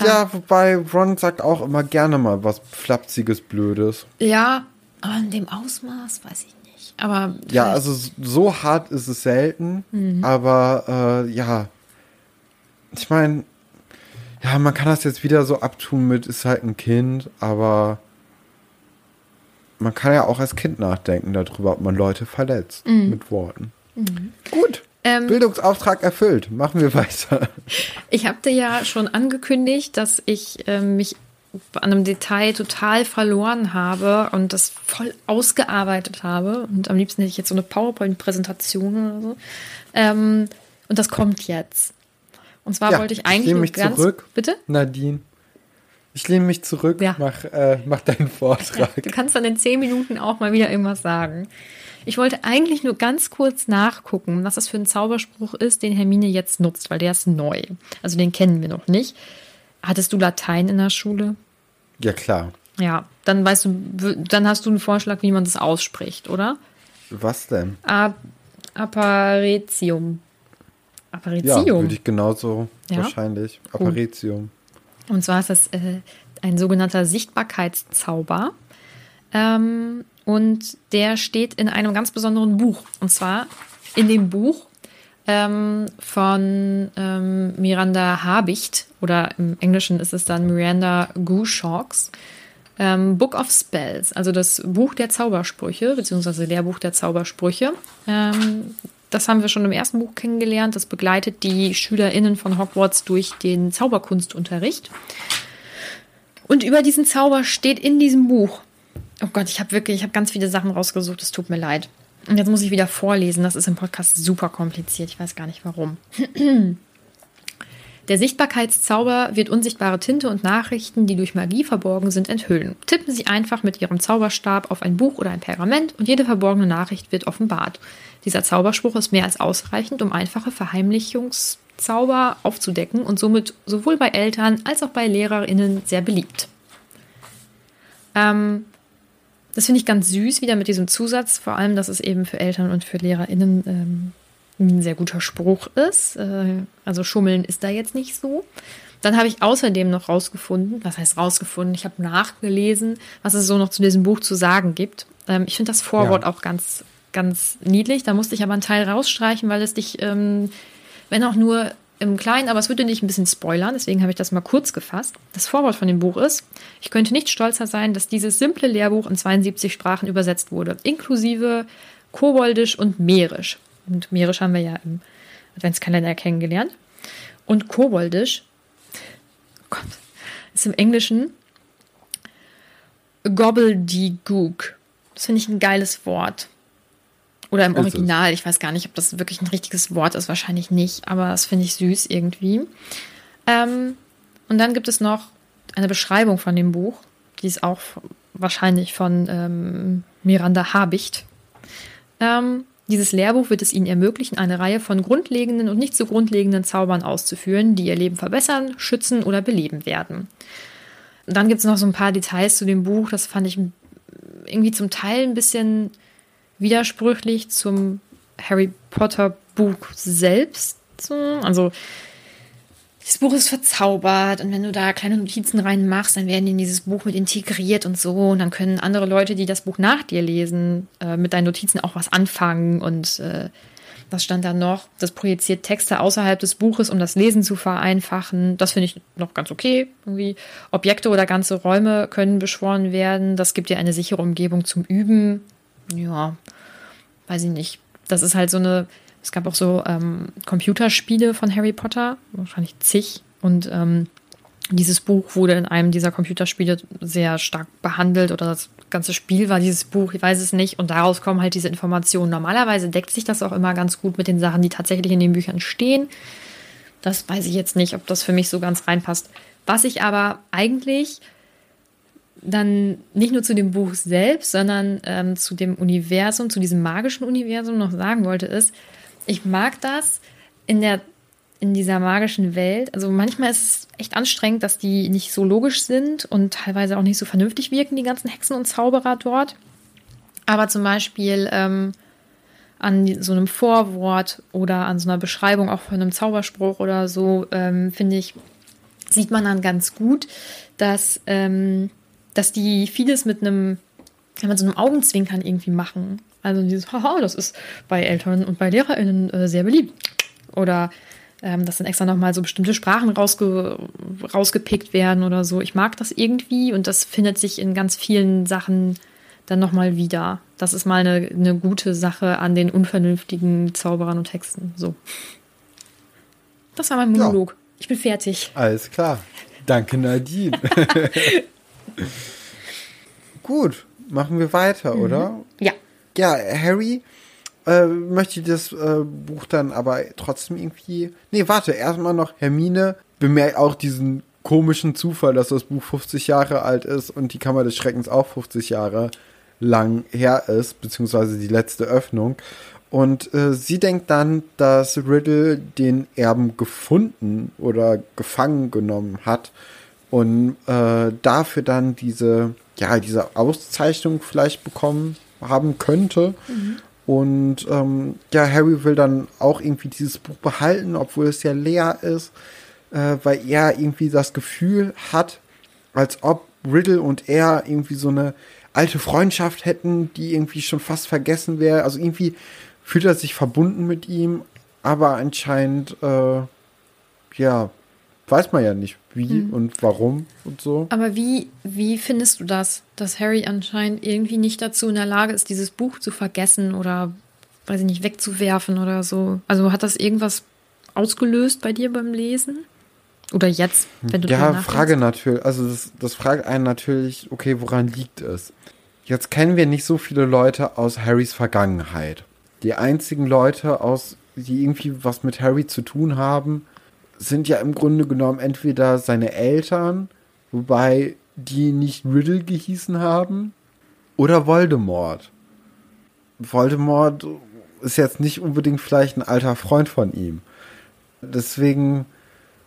Ja, ähm, wobei Ron sagt auch immer gerne mal was Flapsiges, Blödes. Ja, aber in dem Ausmaß weiß ich nicht. Aber ja, also so hart ist es selten. Mhm. Aber äh, ja, ich meine, ja, man kann das jetzt wieder so abtun mit, ist halt ein Kind, aber man kann ja auch als Kind nachdenken darüber, ob man Leute verletzt mhm. mit Worten. Mhm. Gut. Ähm, Bildungsauftrag erfüllt. Machen wir weiter. Ich habe dir ja schon angekündigt, dass ich äh, mich an einem Detail total verloren habe und das voll ausgearbeitet habe. Und am liebsten hätte ich jetzt so eine PowerPoint-Präsentation oder so. Ähm, und das kommt jetzt. Und zwar ja, wollte ich eigentlich ich nur mich ganz zurück. Bitte? Nadine. Ich lehne mich zurück, ja. mach, äh, mach deinen Vortrag. Ja, du kannst dann in zehn Minuten auch mal wieder irgendwas sagen. Ich wollte eigentlich nur ganz kurz nachgucken, was das für ein Zauberspruch ist, den Hermine jetzt nutzt, weil der ist neu. Also den kennen wir noch nicht. Hattest du Latein in der Schule? Ja, klar. Ja, dann weißt du, dann hast du einen Vorschlag, wie man das ausspricht, oder? Was denn? A Apparetium. Apparitium. Ja, würde ich genauso ja? wahrscheinlich. Apparitium. Und zwar ist das äh, ein sogenannter Sichtbarkeitszauber. Ähm, und der steht in einem ganz besonderen Buch. Und zwar in dem Buch ähm, von ähm, Miranda Habicht oder im Englischen ist es dann Miranda Goshawks. Ähm, Book of Spells, also das Buch der Zaubersprüche, beziehungsweise Lehrbuch der Zaubersprüche. Ähm, das haben wir schon im ersten Buch kennengelernt. Das begleitet die SchülerInnen von Hogwarts durch den Zauberkunstunterricht. Und über diesen Zauber steht in diesem Buch. Oh Gott, ich habe wirklich, ich habe ganz viele Sachen rausgesucht. Es tut mir leid. Und jetzt muss ich wieder vorlesen. Das ist im Podcast super kompliziert. Ich weiß gar nicht warum. Der Sichtbarkeitszauber wird unsichtbare Tinte und Nachrichten, die durch Magie verborgen sind, enthüllen. Tippen Sie einfach mit Ihrem Zauberstab auf ein Buch oder ein Pergament und jede verborgene Nachricht wird offenbart. Dieser Zauberspruch ist mehr als ausreichend, um einfache Verheimlichungszauber aufzudecken und somit sowohl bei Eltern als auch bei LehrerInnen sehr beliebt. Ähm, das finde ich ganz süß, wieder mit diesem Zusatz, vor allem, dass es eben für Eltern und für LehrerInnen ähm, ein sehr guter Spruch ist. Äh, also Schummeln ist da jetzt nicht so. Dann habe ich außerdem noch rausgefunden, was heißt rausgefunden? Ich habe nachgelesen, was es so noch zu diesem Buch zu sagen gibt. Ähm, ich finde das Vorwort ja. auch ganz, ganz niedlich. Da musste ich aber einen Teil rausstreichen, weil es dich, ähm, wenn auch nur im Kleinen, aber es würde dich ein bisschen spoilern, deswegen habe ich das mal kurz gefasst. Das Vorwort von dem Buch ist, ich könnte nicht stolzer sein, dass dieses simple Lehrbuch in 72 Sprachen übersetzt wurde, inklusive Koboldisch und Mährisch. Und Mährisch haben wir ja im Adventskalender kennengelernt. Und Koboldisch Gott, ist im Englischen Gobbledygook. Das finde ich ein geiles Wort. Oder im Original. Ich weiß gar nicht, ob das wirklich ein richtiges Wort ist. Wahrscheinlich nicht. Aber das finde ich süß irgendwie. Ähm, und dann gibt es noch eine Beschreibung von dem Buch. Die ist auch wahrscheinlich von ähm, Miranda Habicht. Ähm, dieses Lehrbuch wird es Ihnen ermöglichen, eine Reihe von grundlegenden und nicht so grundlegenden Zaubern auszuführen, die Ihr Leben verbessern, schützen oder beleben werden. Und dann gibt es noch so ein paar Details zu dem Buch, das fand ich irgendwie zum Teil ein bisschen widersprüchlich zum Harry Potter Buch selbst. Also das Buch ist verzaubert und wenn du da kleine Notizen reinmachst, dann werden die in dieses Buch mit integriert und so und dann können andere Leute, die das Buch nach dir lesen, äh, mit deinen Notizen auch was anfangen und äh, was stand da noch? Das projiziert Texte außerhalb des Buches, um das Lesen zu vereinfachen. Das finde ich noch ganz okay. Irgendwie Objekte oder ganze Räume können beschworen werden. Das gibt dir eine sichere Umgebung zum Üben. Ja, weiß ich nicht. Das ist halt so eine es gab auch so ähm, Computerspiele von Harry Potter, wahrscheinlich zig. Und ähm, dieses Buch wurde in einem dieser Computerspiele sehr stark behandelt oder das ganze Spiel war dieses Buch, ich weiß es nicht. Und daraus kommen halt diese Informationen. Normalerweise deckt sich das auch immer ganz gut mit den Sachen, die tatsächlich in den Büchern stehen. Das weiß ich jetzt nicht, ob das für mich so ganz reinpasst. Was ich aber eigentlich dann nicht nur zu dem Buch selbst, sondern ähm, zu dem Universum, zu diesem magischen Universum noch sagen wollte, ist, ich mag das in der in dieser magischen Welt. Also manchmal ist es echt anstrengend, dass die nicht so logisch sind und teilweise auch nicht so vernünftig wirken, die ganzen Hexen und Zauberer dort. Aber zum Beispiel ähm, an so einem Vorwort oder an so einer Beschreibung auch von einem Zauberspruch oder so, ähm, finde ich, sieht man dann ganz gut, dass, ähm, dass die vieles mit einem, mit so einem Augenzwinkern irgendwie machen. Also dieses, haha, das ist bei Eltern und bei LehrerInnen äh, sehr beliebt. Oder ähm, dass dann extra nochmal so bestimmte Sprachen rausge rausgepickt werden oder so. Ich mag das irgendwie und das findet sich in ganz vielen Sachen dann nochmal wieder. Das ist mal eine, eine gute Sache an den unvernünftigen Zauberern und Texten. So. Das war mein Monolog. Ja. Ich bin fertig. Alles klar. Danke, Nadine. Gut, machen wir weiter, mhm. oder? Ja ja, Harry äh, möchte das äh, Buch dann aber trotzdem irgendwie. Nee, warte, erstmal noch Hermine bemerkt auch diesen komischen Zufall, dass das Buch 50 Jahre alt ist und die Kammer des Schreckens auch 50 Jahre lang her ist, beziehungsweise die letzte Öffnung. Und äh, sie denkt dann, dass Riddle den Erben gefunden oder gefangen genommen hat und äh, dafür dann diese, ja, diese Auszeichnung vielleicht bekommen haben könnte. Mhm. Und ähm, ja, Harry will dann auch irgendwie dieses Buch behalten, obwohl es ja leer ist, äh, weil er irgendwie das Gefühl hat, als ob Riddle und er irgendwie so eine alte Freundschaft hätten, die irgendwie schon fast vergessen wäre. Also irgendwie fühlt er sich verbunden mit ihm, aber anscheinend, äh, ja, weiß man ja nicht, wie hm. und warum und so. Aber wie, wie findest du das, dass Harry anscheinend irgendwie nicht dazu in der Lage ist, dieses Buch zu vergessen oder, weiß ich nicht, wegzuwerfen oder so? Also hat das irgendwas ausgelöst bei dir beim Lesen? Oder jetzt, wenn du Ja, Frage natürlich. Also das, das fragt einen natürlich, okay, woran liegt es? Jetzt kennen wir nicht so viele Leute aus Harrys Vergangenheit. Die einzigen Leute aus, die irgendwie was mit Harry zu tun haben, sind ja im Grunde genommen entweder seine Eltern, wobei die nicht Riddle gehießen haben, oder Voldemort. Voldemort ist jetzt nicht unbedingt vielleicht ein alter Freund von ihm. Deswegen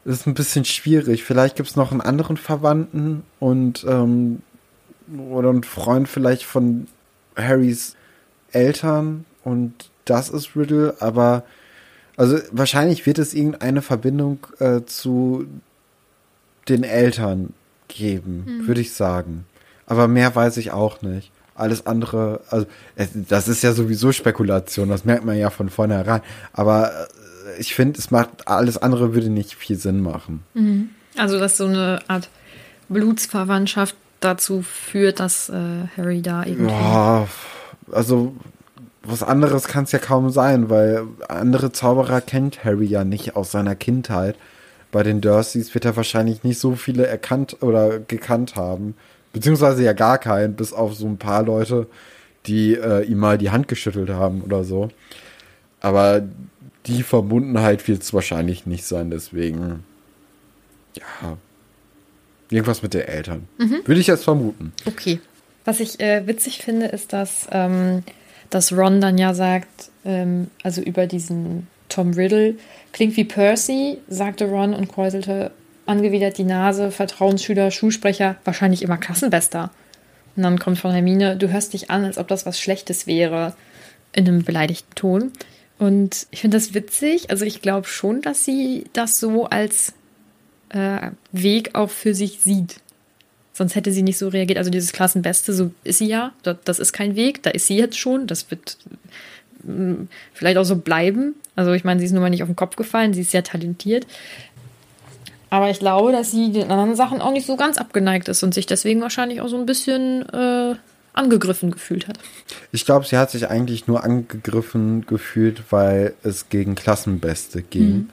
ist es ein bisschen schwierig. Vielleicht gibt es noch einen anderen Verwandten und ähm, oder einen Freund vielleicht von Harrys Eltern und das ist Riddle, aber also wahrscheinlich wird es irgendeine Verbindung äh, zu den Eltern geben, hm. würde ich sagen. Aber mehr weiß ich auch nicht. Alles andere, also das ist ja sowieso Spekulation, das merkt man ja von vornherein. Aber äh, ich finde, es macht alles andere würde nicht viel Sinn machen. Mhm. Also dass so eine Art Blutsverwandtschaft dazu führt, dass äh, Harry da irgendwie. Ja, also was anderes kann es ja kaum sein, weil andere Zauberer kennt Harry ja nicht aus seiner Kindheit. Bei den Dursleys wird er wahrscheinlich nicht so viele erkannt oder gekannt haben. Beziehungsweise ja gar keinen, bis auf so ein paar Leute, die äh, ihm mal die Hand geschüttelt haben oder so. Aber die Verbundenheit wird es wahrscheinlich nicht sein, deswegen. Ja. Irgendwas mit den Eltern. Mhm. Würde ich jetzt vermuten. Okay. Was ich äh, witzig finde, ist, dass, ähm, dass Ron dann ja sagt, ähm, also über diesen Tom Riddle, klingt wie Percy, sagte Ron und kräuselte angewidert die Nase, Vertrauensschüler, Schulsprecher, wahrscheinlich immer Klassenbester. Und dann kommt von Hermine, du hörst dich an, als ob das was Schlechtes wäre, in einem beleidigten Ton. Und ich finde das witzig. Also ich glaube schon, dass sie das so als äh, Weg auch für sich sieht. Sonst hätte sie nicht so reagiert. Also dieses Klassenbeste, so ist sie ja. Das ist kein Weg, da ist sie jetzt schon. Das wird mm, vielleicht auch so bleiben. Also ich meine, sie ist nun mal nicht auf den Kopf gefallen, sie ist sehr talentiert. Aber ich glaube, dass sie den anderen Sachen auch nicht so ganz abgeneigt ist und sich deswegen wahrscheinlich auch so ein bisschen äh, angegriffen gefühlt hat. Ich glaube, sie hat sich eigentlich nur angegriffen gefühlt, weil es gegen Klassenbeste ging. Mhm.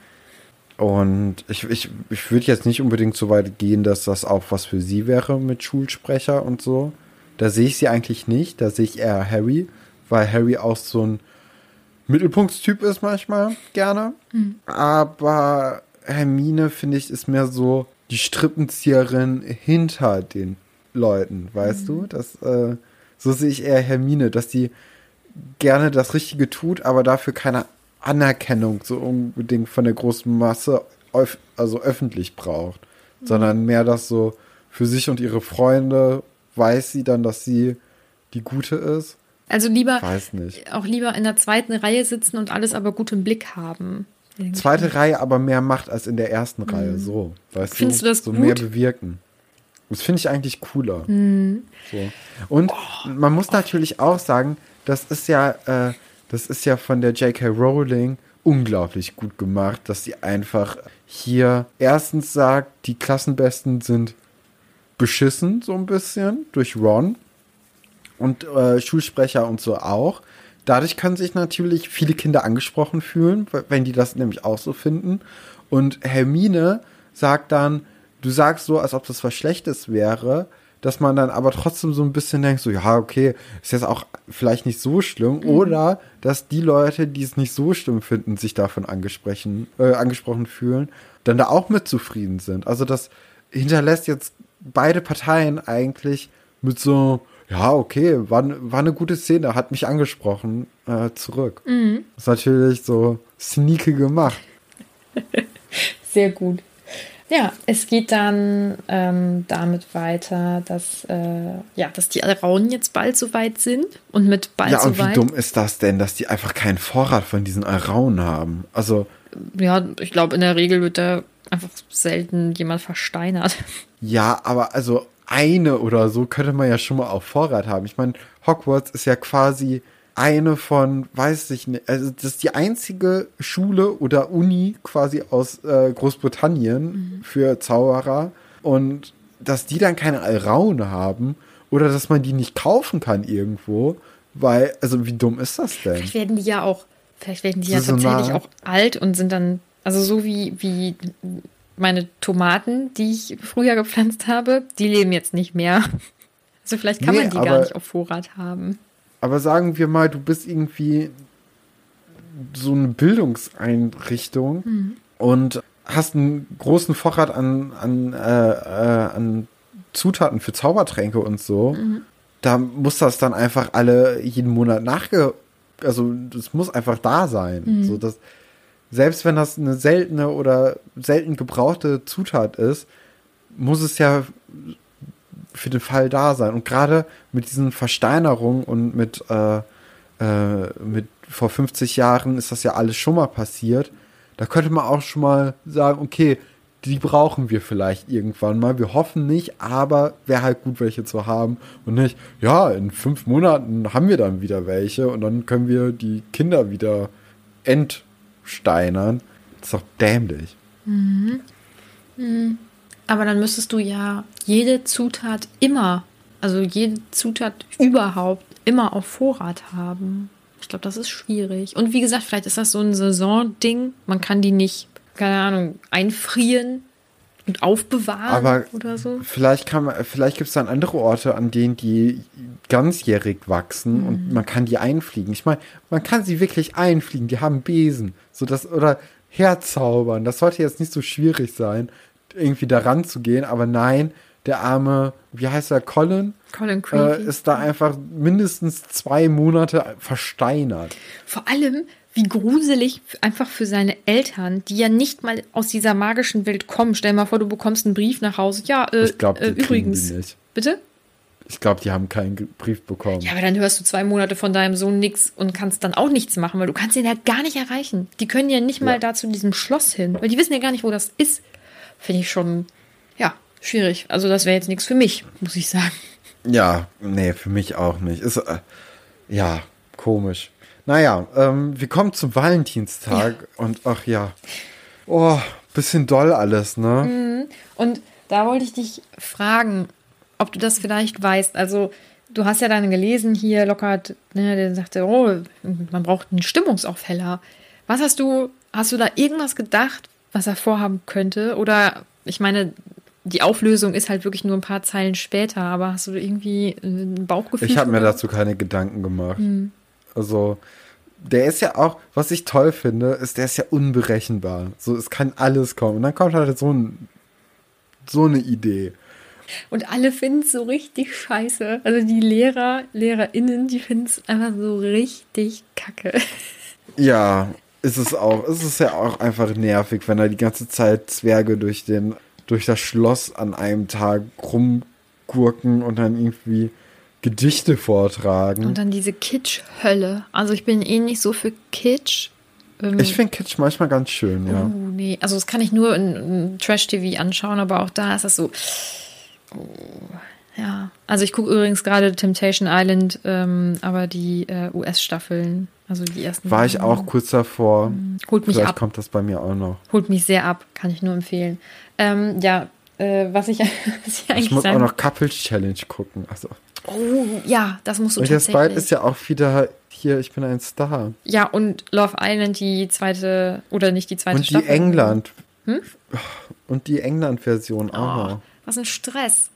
Und ich, ich, ich würde jetzt nicht unbedingt so weit gehen, dass das auch was für sie wäre mit Schulsprecher und so. Da sehe ich sie eigentlich nicht. Da sehe ich eher Harry, weil Harry auch so ein Mittelpunktstyp ist manchmal gerne. Mhm. Aber Hermine, finde ich, ist mehr so die Strippenzieherin hinter den Leuten, weißt mhm. du? Das, äh, so sehe ich eher Hermine, dass die gerne das Richtige tut, aber dafür keine Anerkennung so unbedingt von der großen Masse, öf also öffentlich braucht, mhm. sondern mehr das so für sich und ihre Freunde weiß sie dann, dass sie die Gute ist. Also lieber, auch lieber in der zweiten Reihe sitzen und alles aber gut im Blick haben. Zweite Reihe aber mehr macht als in der ersten mhm. Reihe. So, weißt Findest du? du das so gut? mehr bewirken. Das finde ich eigentlich cooler. Mhm. So. Und oh. man muss natürlich auch sagen, das ist ja, äh, das ist ja von der J.K. Rowling unglaublich gut gemacht, dass sie einfach hier erstens sagt, die Klassenbesten sind beschissen, so ein bisschen, durch Ron. Und äh, Schulsprecher und so auch. Dadurch können sich natürlich viele Kinder angesprochen fühlen, wenn die das nämlich auch so finden. Und Hermine sagt dann, du sagst so, als ob das was Schlechtes wäre, dass man dann aber trotzdem so ein bisschen denkt, so, ja, okay, ist jetzt auch vielleicht nicht so schlimm. Mhm. Oder dass die Leute, die es nicht so schlimm finden, sich davon angesprochen, äh, angesprochen fühlen, dann da auch mit zufrieden sind. Also das hinterlässt jetzt beide Parteien eigentlich mit so, ja, okay, war, war eine gute Szene, hat mich angesprochen, äh, zurück. Mhm. Ist natürlich so sneaky gemacht. Sehr gut. Ja, es geht dann ähm, damit weiter, dass, äh, ja, dass die Alraunen jetzt bald so weit sind und mit bald ja, so weit. Ja, und wie dumm ist das denn, dass die einfach keinen Vorrat von diesen Alraunen haben? Also. Ja, ich glaube, in der Regel wird da einfach selten jemand versteinert. Ja, aber also eine oder so könnte man ja schon mal auf Vorrat haben. Ich meine, Hogwarts ist ja quasi eine von, weiß ich nicht, also das ist die einzige Schule oder Uni quasi aus äh, Großbritannien mhm. für Zauberer und dass die dann keine Alraune haben oder dass man die nicht kaufen kann irgendwo, weil, also wie dumm ist das denn? Vielleicht werden die ja auch, vielleicht werden die ja tatsächlich auch alt und sind dann, also so wie, wie meine Tomaten, die ich früher gepflanzt habe, die leben jetzt nicht mehr. Also vielleicht kann nee, man die gar nicht auf Vorrat haben. Aber sagen wir mal, du bist irgendwie so eine Bildungseinrichtung mhm. und hast einen großen Vorrat an, an, äh, äh, an Zutaten für Zaubertränke und so, da muss das dann einfach alle jeden Monat nachge... Also das muss einfach da sein. So, dass, selbst wenn das eine seltene oder selten gebrauchte Zutat ist, muss es ja für den Fall da sein. Und gerade mit diesen Versteinerungen und mit, äh, äh, mit vor 50 Jahren ist das ja alles schon mal passiert. Da könnte man auch schon mal sagen, okay, die brauchen wir vielleicht irgendwann mal. Wir hoffen nicht, aber wäre halt gut, welche zu haben. Und nicht, ja, in fünf Monaten haben wir dann wieder welche und dann können wir die Kinder wieder entsteinern. Das ist doch dämlich. Aber dann müsstest du ja jede Zutat immer, also jede Zutat überhaupt immer auf Vorrat haben. Ich glaube, das ist schwierig. Und wie gesagt, vielleicht ist das so ein Saisonding. Man kann die nicht, keine Ahnung, einfrieren und aufbewahren Aber oder so. Vielleicht kann man, vielleicht gibt es dann andere Orte, an denen die ganzjährig wachsen und man kann die einfliegen. Ich meine, man kann sie wirklich einfliegen. Die haben Besen, so das oder herzaubern. Das sollte jetzt nicht so schwierig sein, irgendwie daran zu gehen. Aber nein, der arme, wie heißt er, Colin, Colin äh, Creevy. ist da einfach mindestens zwei Monate versteinert. Vor allem, wie gruselig einfach für seine Eltern, die ja nicht mal aus dieser magischen Welt kommen. Stell dir mal vor, du bekommst einen Brief nach Hause. Ja, äh, Ich glaube, die äh, übrigens. die nicht. Bitte? Ich glaube, die haben keinen Brief bekommen. Ja, aber dann hörst du zwei Monate von deinem Sohn nichts und kannst dann auch nichts machen, weil du kannst ihn ja gar nicht erreichen. Die können ja nicht mal Ja. da zu diesem Schloss hin, weil die wissen ja gar nicht, wo das ist. Finde ich schon, ja, schwierig. Also das wäre jetzt nichts für mich, muss ich sagen. Ja, nee, für mich auch nicht. Ist, äh, ja, komisch. Naja, ähm, wir kommen zum Valentinstag und ach ja. Oh, bisschen doll alles, ne? Und da wollte ich dich fragen, ob du das vielleicht weißt. Also, du hast ja dann gelesen hier, Lockhart, ne, der sagte, oh, man braucht einen Stimmungsaufheller. Was hast du, hast du da irgendwas gedacht, was er vorhaben könnte? Oder, ich meine, die Auflösung ist halt wirklich nur ein paar Zeilen später, aber hast du irgendwie ein Bauchgefühl? Ich habe mir dazu keine Gedanken gemacht. Also, der ist ja auch, was ich toll finde, ist, der ist ja unberechenbar. So, es kann alles kommen. Und dann kommt halt so, ein, so eine Idee. Und alle finden es so richtig scheiße. Also die Lehrer, LehrerInnen, die finden es einfach so richtig kacke. Ja, ist es auch. Es ist ja auch einfach nervig, wenn da die ganze Zeit Zwerge durch den, durch das Schloss an einem Tag rumgurken und dann irgendwie Gedichte vortragen. Und dann diese Kitsch-Hölle. Also ich bin eh nicht so für Kitsch. Ähm, ich finde Kitsch manchmal ganz schön, ja. Oh, nee. Also das kann ich nur in, in Trash-TV anschauen, aber auch da ist das so. Oh, ja. Also ich gucke übrigens gerade Temptation Island, ähm, aber die äh, US-Staffeln, also die ersten. War ich auch kurz davor. Holt mich Vielleicht ab. kommt das bei mir auch noch. Holt mich sehr ab, kann ich nur empfehlen. Ähm, ja, äh, was ich, was ich eigentlich Ich muss auch noch Couples Challenge gucken. Also. Oh, ja, das musst du Und tatsächlich. bald ist ja auch wieder hier, ich bin ein Star. Ja, und Love Island, die zweite, oder nicht die zweite Und die Staffel. England. Hm? Und die England-Version auch Oh, was ein Stress.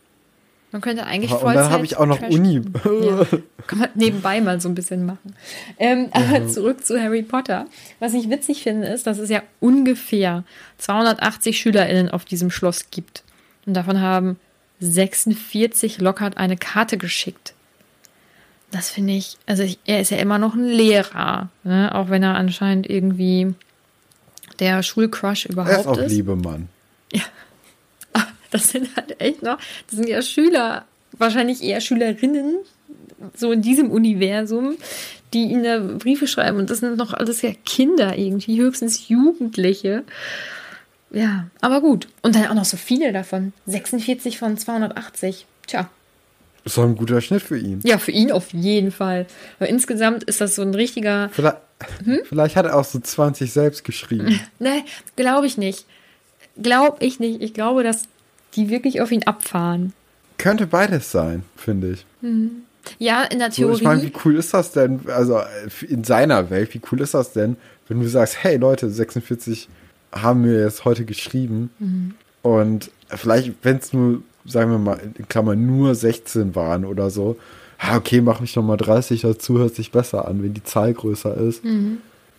Man könnte eigentlich Und Vollzeit dann habe ich auch noch Trash- Uni. Ja. Kann man nebenbei mal so ein bisschen machen. Ähm, aber zurück zu Harry Potter. Was ich witzig finde, ist, dass es ja ungefähr 280 SchülerInnen auf diesem Schloss gibt. Und davon haben 46 Lockhart eine Karte geschickt. Das finde ich, also ich, er ist ja immer noch ein Lehrer, ne? auch wenn er anscheinend irgendwie der Schulcrush Er ist überhaupt auch ist. Liebemann. Ah, Das sind halt echt noch, das sind ja Schüler, wahrscheinlich eher Schülerinnen, so in diesem Universum, die ihnen da Briefe schreiben. Und das sind noch alles ja Kinder irgendwie, höchstens Jugendliche. Ja, aber gut. Und dann auch noch so viele davon. 46 von 280. Tja, Ist doch ein guter Schnitt für ihn. ja, für ihn auf jeden Fall. Aber insgesamt ist das so ein richtiger. Vielleicht, Hm? vielleicht hat er auch so 20 selbst geschrieben. Ne, glaube ich nicht. Glaube ich nicht. Ich glaube, dass die wirklich auf ihn abfahren. Könnte beides sein, finde ich. Ja, in der So, Theorie. ich meine, wie cool ist das denn? Also in seiner Welt, wie cool ist das denn, wenn du sagst, hey Leute, 46 haben mir jetzt heute geschrieben Mhm. und vielleicht, wenn es nur, sagen wir mal, in Klammern nur 16 waren oder so, okay, mach mich noch mal 30 dazu, hört sich besser an, wenn die Zahl größer ist. Mhm.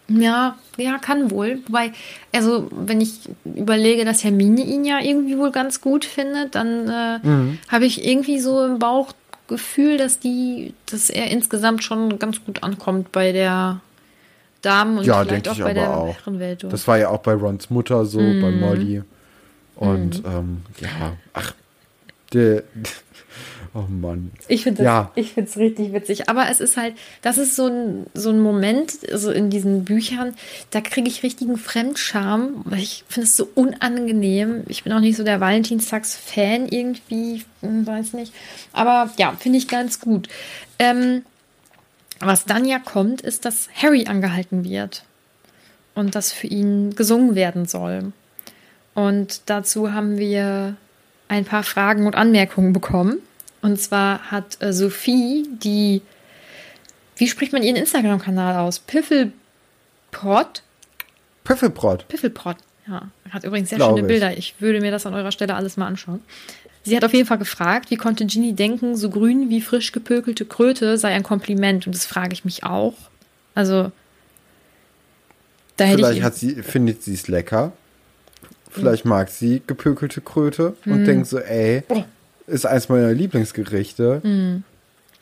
Ja, ja, kann wohl. Wobei, also wenn ich überlege, dass Hermine ihn ja irgendwie wohl ganz gut findet, dann äh, mhm. habe ich irgendwie so im Bauchgefühl, dass die, dass er insgesamt schon ganz gut ankommt bei der Damen und ja, vielleicht auch bei der auch. Herrenwelt. Das war ja auch bei Rons Mutter so, mhm. bei Molly. Und mhm. ähm, ja, ach, der, Oh Mann. Ich finde es ja. richtig witzig. Aber es ist halt, das ist so ein, so ein Moment, so in diesen Büchern, da kriege ich richtigen Fremdscham, ich finde es so unangenehm. Ich bin auch nicht so der Valentinstags-Fan irgendwie, hm, weiß nicht. Aber ja, finde ich ganz gut. Ähm, was dann ja kommt, ist, dass Harry angehalten wird und dass für ihn gesungen werden soll. Und dazu haben wir ein paar Fragen und Anmerkungen bekommen. Und zwar hat äh, Sophie, die, wie spricht man ihren Instagram-Kanal aus? Piffelprot? Piffelprot. Piffelprot, ja. Hat übrigens sehr Glaube schöne Bilder. Ich. ich würde mir das an eurer Stelle alles mal anschauen. Sie hat auf jeden Fall gefragt, wie konnte Ginny denken, so grün wie frisch gepökelte Kröte sei ein Kompliment. Und das frage ich mich auch. Also, da hätte Vielleicht ich. Hat sie, findet sie es lecker. Vielleicht mag sie gepökelte Kröte und hm. denkt so, ey, oh ist eins meiner Lieblingsgerichte. Mm.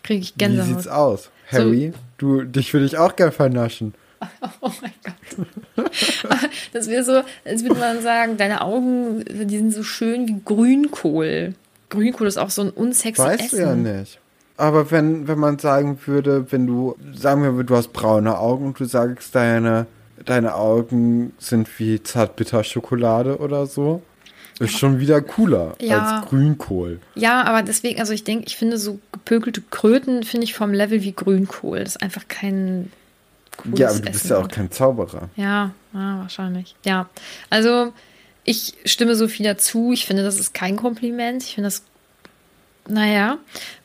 Kriege ich Gänsehaut. Wie sieht's aus? Harry, so. du, dich würde ich auch gern vernaschen. Oh mein Gott. Das wäre so, als würde man sagen, deine Augen, die sind so schön wie Grünkohl. Grünkohl ist auch so ein unsexy weißt Essen. Weißt du ja nicht. Aber wenn, wenn man sagen würde, wenn du, sagen wir, du hast braune Augen und du sagst, deine, deine Augen sind wie Zartbitterschokolade oder so, ist schon wieder cooler ja. als Grünkohl. Ja, aber deswegen, also ich denke, ich finde so gepökelte Kröten finde ich vom Level wie Grünkohl. Das ist einfach kein cooles Ja, aber du Essen. bist ja auch kein Zauberer. Ja, ja, wahrscheinlich. Ja, also ich stimme Sophie dazu. Ich finde, das ist kein Kompliment. Ich finde das, naja.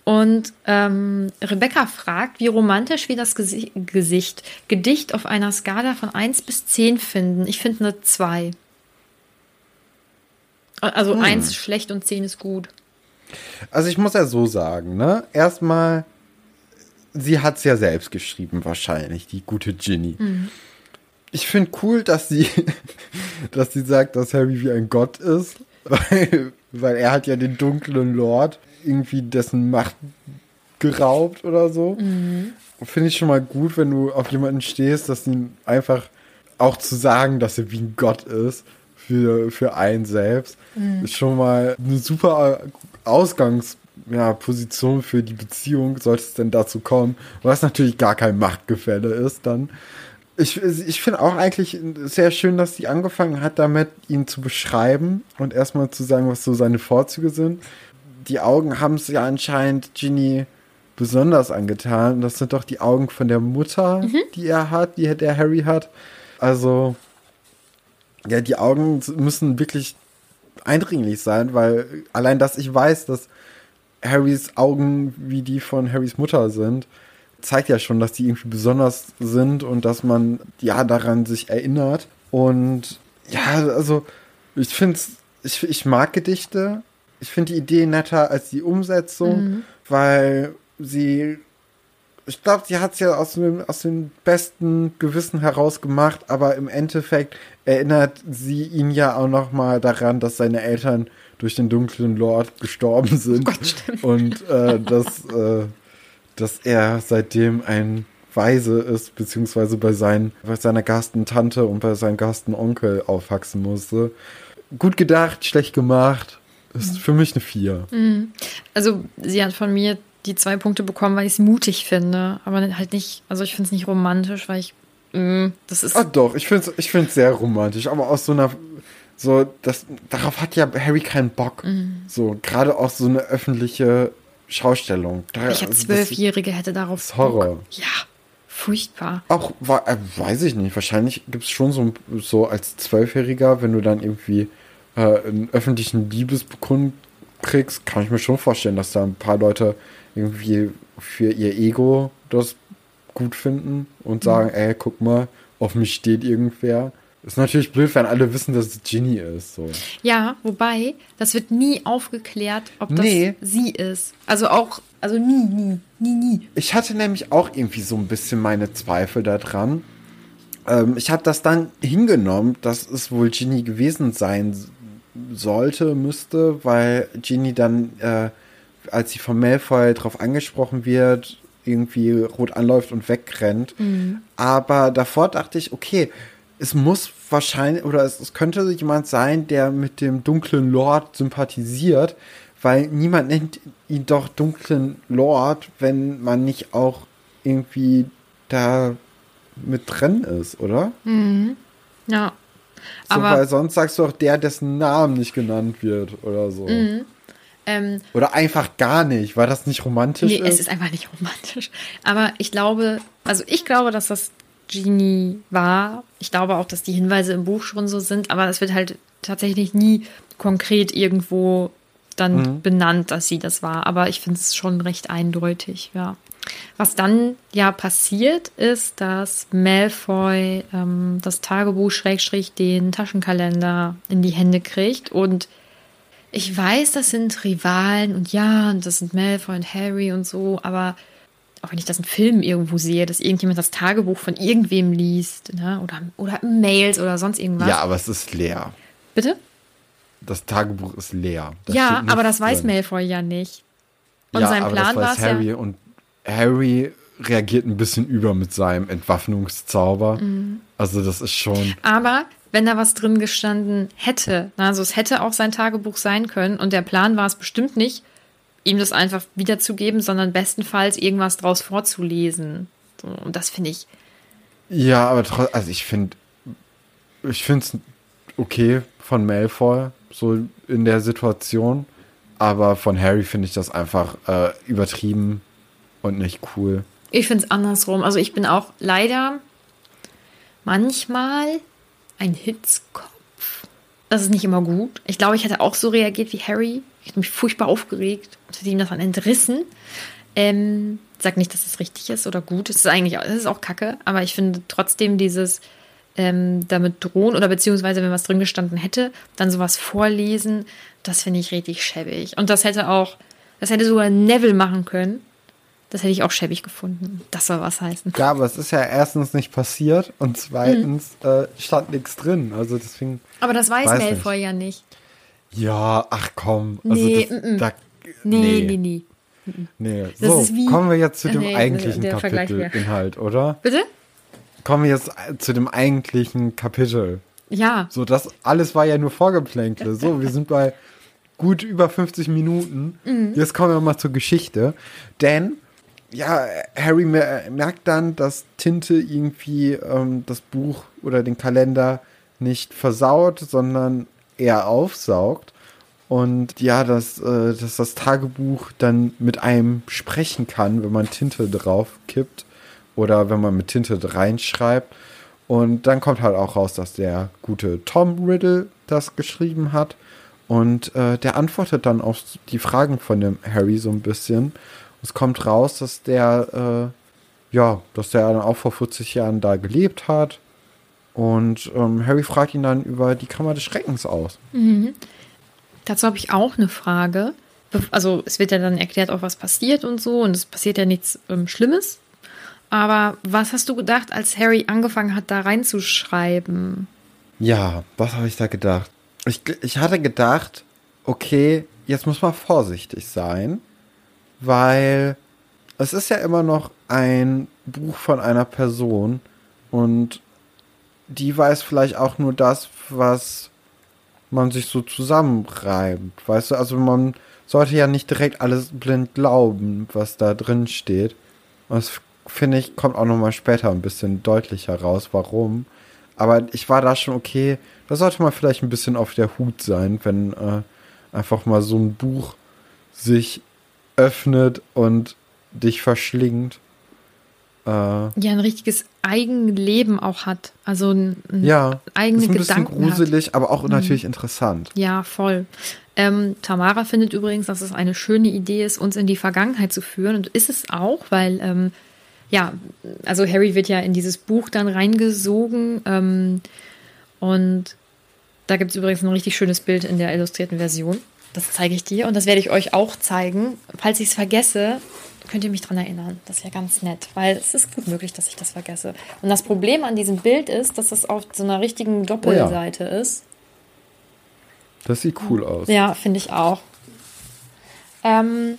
Und ähm, Rebecca fragt, wie romantisch wir das Gesicht, Gesicht, Gedicht auf einer Skala von 1 bis 10 finden. Ich finde eine 2. Also hm. eins schlecht und zehn ist gut. Also ich muss ja so sagen, ne? Erstmal, sie hat es ja selbst geschrieben, wahrscheinlich, die gute Ginny. Mhm. Ich finde cool, dass sie, dass sie sagt, dass Harry wie ein Gott ist, weil, weil er hat ja den dunklen Lord irgendwie dessen Macht geraubt oder so. Mhm. Finde ich schon mal gut, wenn du auf jemanden stehst, dass ihn einfach auch zu sagen, dass er wie ein Gott ist, für, für einen selbst. Mhm. Ist schon mal eine super Ausgangsposition ja, für die Beziehung, sollte es denn dazu kommen, was natürlich gar kein Machtgefälle ist dann. Ich, ich finde auch eigentlich sehr schön, dass sie angefangen hat, damit ihn zu beschreiben und erstmal zu sagen, was so seine Vorzüge sind. Die Augen haben es ja anscheinend Ginny besonders angetan. Das sind doch die Augen von der Mutter, mhm. die er hat, die der Harry hat. Also ja, die Augen müssen wirklich eindringlich sein, weil allein, dass ich weiß, dass Harrys Augen wie die von Harrys Mutter sind, zeigt ja schon, dass die irgendwie besonders sind und dass man ja daran sich erinnert. Und ja, also ich finde ich, ich mag Gedichte. Ich finde die Idee netter als die Umsetzung, mhm. weil sie ich glaube, sie hat es ja aus dem, aus dem besten Gewissen heraus gemacht, aber im Endeffekt erinnert sie ihn ja auch noch mal daran, dass seine Eltern durch den dunklen Lord gestorben sind oh Gott, und äh, dass, äh, dass er seitdem ein Weise ist, beziehungsweise bei, seinen, bei seiner Gastentante und bei seinem Gastenonkel aufwachsen musste. Gut gedacht, schlecht gemacht. Ist mhm. für mich eine Vier. Mhm. Also sie hat von mir die zwei Punkte bekommen, weil ich es mutig finde. Aber halt nicht, also ich finde es nicht romantisch, weil ich, mh, mm, das ist. Ah, doch, ich finde es ich find's sehr romantisch, aber aus so einer, so, das, darauf hat ja Harry keinen Bock. Mhm. So, gerade auch so eine öffentliche Schaustellung. Da, ich als also Zwölfjährige hätte darauf das Horror. Bock. Ja, furchtbar. Auch, äh, weiß ich nicht, wahrscheinlich gibt es schon so, so als Zwölfjähriger, wenn du dann irgendwie äh, einen öffentlichen Liebesbekund kriegst, kann ich mir schon vorstellen, dass da ein paar Leute irgendwie für ihr Ego das gut finden und sagen, mhm. ey, guck mal, auf mich steht irgendwer. Ist natürlich blöd, wenn alle wissen, dass es Ginny ist. So. Ja, wobei, das wird nie aufgeklärt, ob das nee. sie ist. Also auch, also nie, nie, nie, nie. Ich hatte nämlich auch irgendwie so ein bisschen meine Zweifel daran. ähm, ich habe das dann hingenommen, dass es wohl Ginny gewesen sein sollte, müsste, weil Ginny dann, äh, als sie von Malfoy darauf angesprochen wird, irgendwie rot anläuft und wegrennt. Aber davor dachte ich, okay, es muss wahrscheinlich, oder es, es könnte jemand sein, der mit dem dunklen Lord sympathisiert, weil niemand nennt ihn doch dunklen Lord, wenn man nicht auch irgendwie da mit drin ist, oder? Ja. So, Aber weil sonst sagst du auch der, dessen Namen nicht genannt wird oder so. Ähm, Oder einfach gar nicht, weil das nicht romantisch nee, ist. es ist einfach nicht romantisch. Aber ich glaube, also ich glaube, dass das Genie war. Ich glaube auch, dass die Hinweise im Buch schon so sind, aber es wird halt tatsächlich nie konkret irgendwo dann benannt, dass sie das war. Aber ich finde es schon recht eindeutig, ja. Was dann ja passiert, ist, dass Malfoy ähm, das Tagebuch Schrägstrich den Taschenkalender in die Hände kriegt und ich weiß, das sind Rivalen und ja, und das sind Malfoy und Harry und so, aber auch wenn ich das in Filmen irgendwo sehe, dass irgendjemand das Tagebuch von irgendwem liest, ne? oder, oder Mails oder sonst irgendwas. ja, aber es ist leer. Bitte? Das Tagebuch ist leer. Da ja, aber das weiß drin. Malfoy ja nicht. Und ja, sein aber Plan das war es Harry ja. und Harry reagiert ein bisschen über mit seinem Entwaffnungszauber. Mhm. Also das ist schon. Aber wenn da was drin gestanden hätte, also es hätte auch sein Tagebuch sein können und der Plan war es bestimmt nicht, ihm das einfach wiederzugeben, sondern bestenfalls irgendwas draus vorzulesen. So, und das finde ich, Ja, aber trotzdem, also ich finde, ich finde es okay von Malfoy, so in der Situation. Aber von Harry finde ich das einfach äh, übertrieben und nicht cool. ich finde es andersrum. Also ich bin auch leider manchmal ein Hitzkopf. Das ist nicht immer gut. Ich glaube, ich hätte auch so reagiert wie Harry. Ich hätte mich furchtbar aufgeregt und hätte ihm das dann entrissen. Ähm, sag nicht, dass es richtig ist oder gut. Es ist eigentlich es ist auch kacke, aber ich finde trotzdem dieses ähm, damit drohen oder beziehungsweise, wenn was drin gestanden hätte, dann sowas vorlesen, das finde ich richtig schäbig. Und das hätte auch, das hätte sogar Neville machen können. Das hätte ich auch schäbig gefunden. Das soll was heißen. Ja, aber es ist ja erstens nicht passiert und zweitens äh, stand nichts drin. Also deswegen. Aber das weiß, Weiß Malfoy ja nicht. Ja, ach komm. Also Nee, das, mm, mm. Da, Nee, nee, nee. nee. Das So, wie- kommen wir jetzt zu dem Nee, eigentlichen Kapitelinhalt, oder? Bitte? Kommen wir jetzt zu dem eigentlichen Kapitel. Ja. So, das alles war ja nur Vorgeplänkle. So, wir sind bei gut über 50 Minuten. Mhm. Jetzt kommen wir mal zur Geschichte. Denn, ja, Harry mer merkt dann, dass Tinte irgendwie ähm, das Buch oder den Kalender nicht versaut, sondern eher aufsaugt. Und ja, dass, äh, dass das Tagebuch dann mit einem sprechen kann, wenn man Tinte drauf kippt oder wenn man mit Tinte reinschreibt. Und dann kommt halt auch raus, dass der gute Tom Riddle das geschrieben hat. Und äh, der antwortet dann auf die Fragen von dem Harry so ein bisschen. Es kommt raus, dass der, äh, ja, dass der dann auch vor 40 Jahren da gelebt hat. Und ähm, Harry fragt ihn dann über die Kammer des Schreckens aus. Dazu habe ich auch eine Frage. Also es wird ja dann erklärt, auch was passiert und so. Und es passiert ja nichts ähm, Schlimmes. Aber was hast du gedacht, als Harry angefangen hat, da reinzuschreiben? Ja, was habe ich da gedacht? Ich, ich hatte gedacht, okay, jetzt muss man vorsichtig sein, weil es ist ja immer noch ein Buch von einer Person und die weiß vielleicht auch nur das, was man sich so zusammenreimt. Weißt du, also man sollte ja nicht direkt alles blind glauben, was da drin steht. Und das finde ich, kommt auch nochmal später ein bisschen deutlicher raus, warum. Aber ich war da schon okay, da sollte man vielleicht ein bisschen auf der Hut sein, wenn äh, einfach mal so ein Buch sich öffnet und dich verschlingt. Äh, Ja, ein richtiges Eigenleben auch hat. Also ein, ein ja, eigene ist ein bisschen Gedanken hat. gruselig, aber auch natürlich interessant. Ja, voll. Ähm, Tamara findet übrigens, dass es eine schöne Idee ist, uns in die Vergangenheit zu führen. Und ist es auch, weil, ähm, ja, also Harry wird ja in dieses Buch dann reingesogen. Ähm, und da gibt es übrigens ein richtig schönes Bild in der illustrierten Version. Das zeige ich dir und das werde ich euch auch zeigen. Falls ich es vergesse, könnt ihr mich daran erinnern. Das wäre ganz nett, weil es ist gut möglich, dass ich das vergesse. Und das Problem an diesem Bild ist, dass es auf so einer richtigen Doppelseite oh ja. ist. Das sieht cool aus. Ja, finde ich auch. Ähm,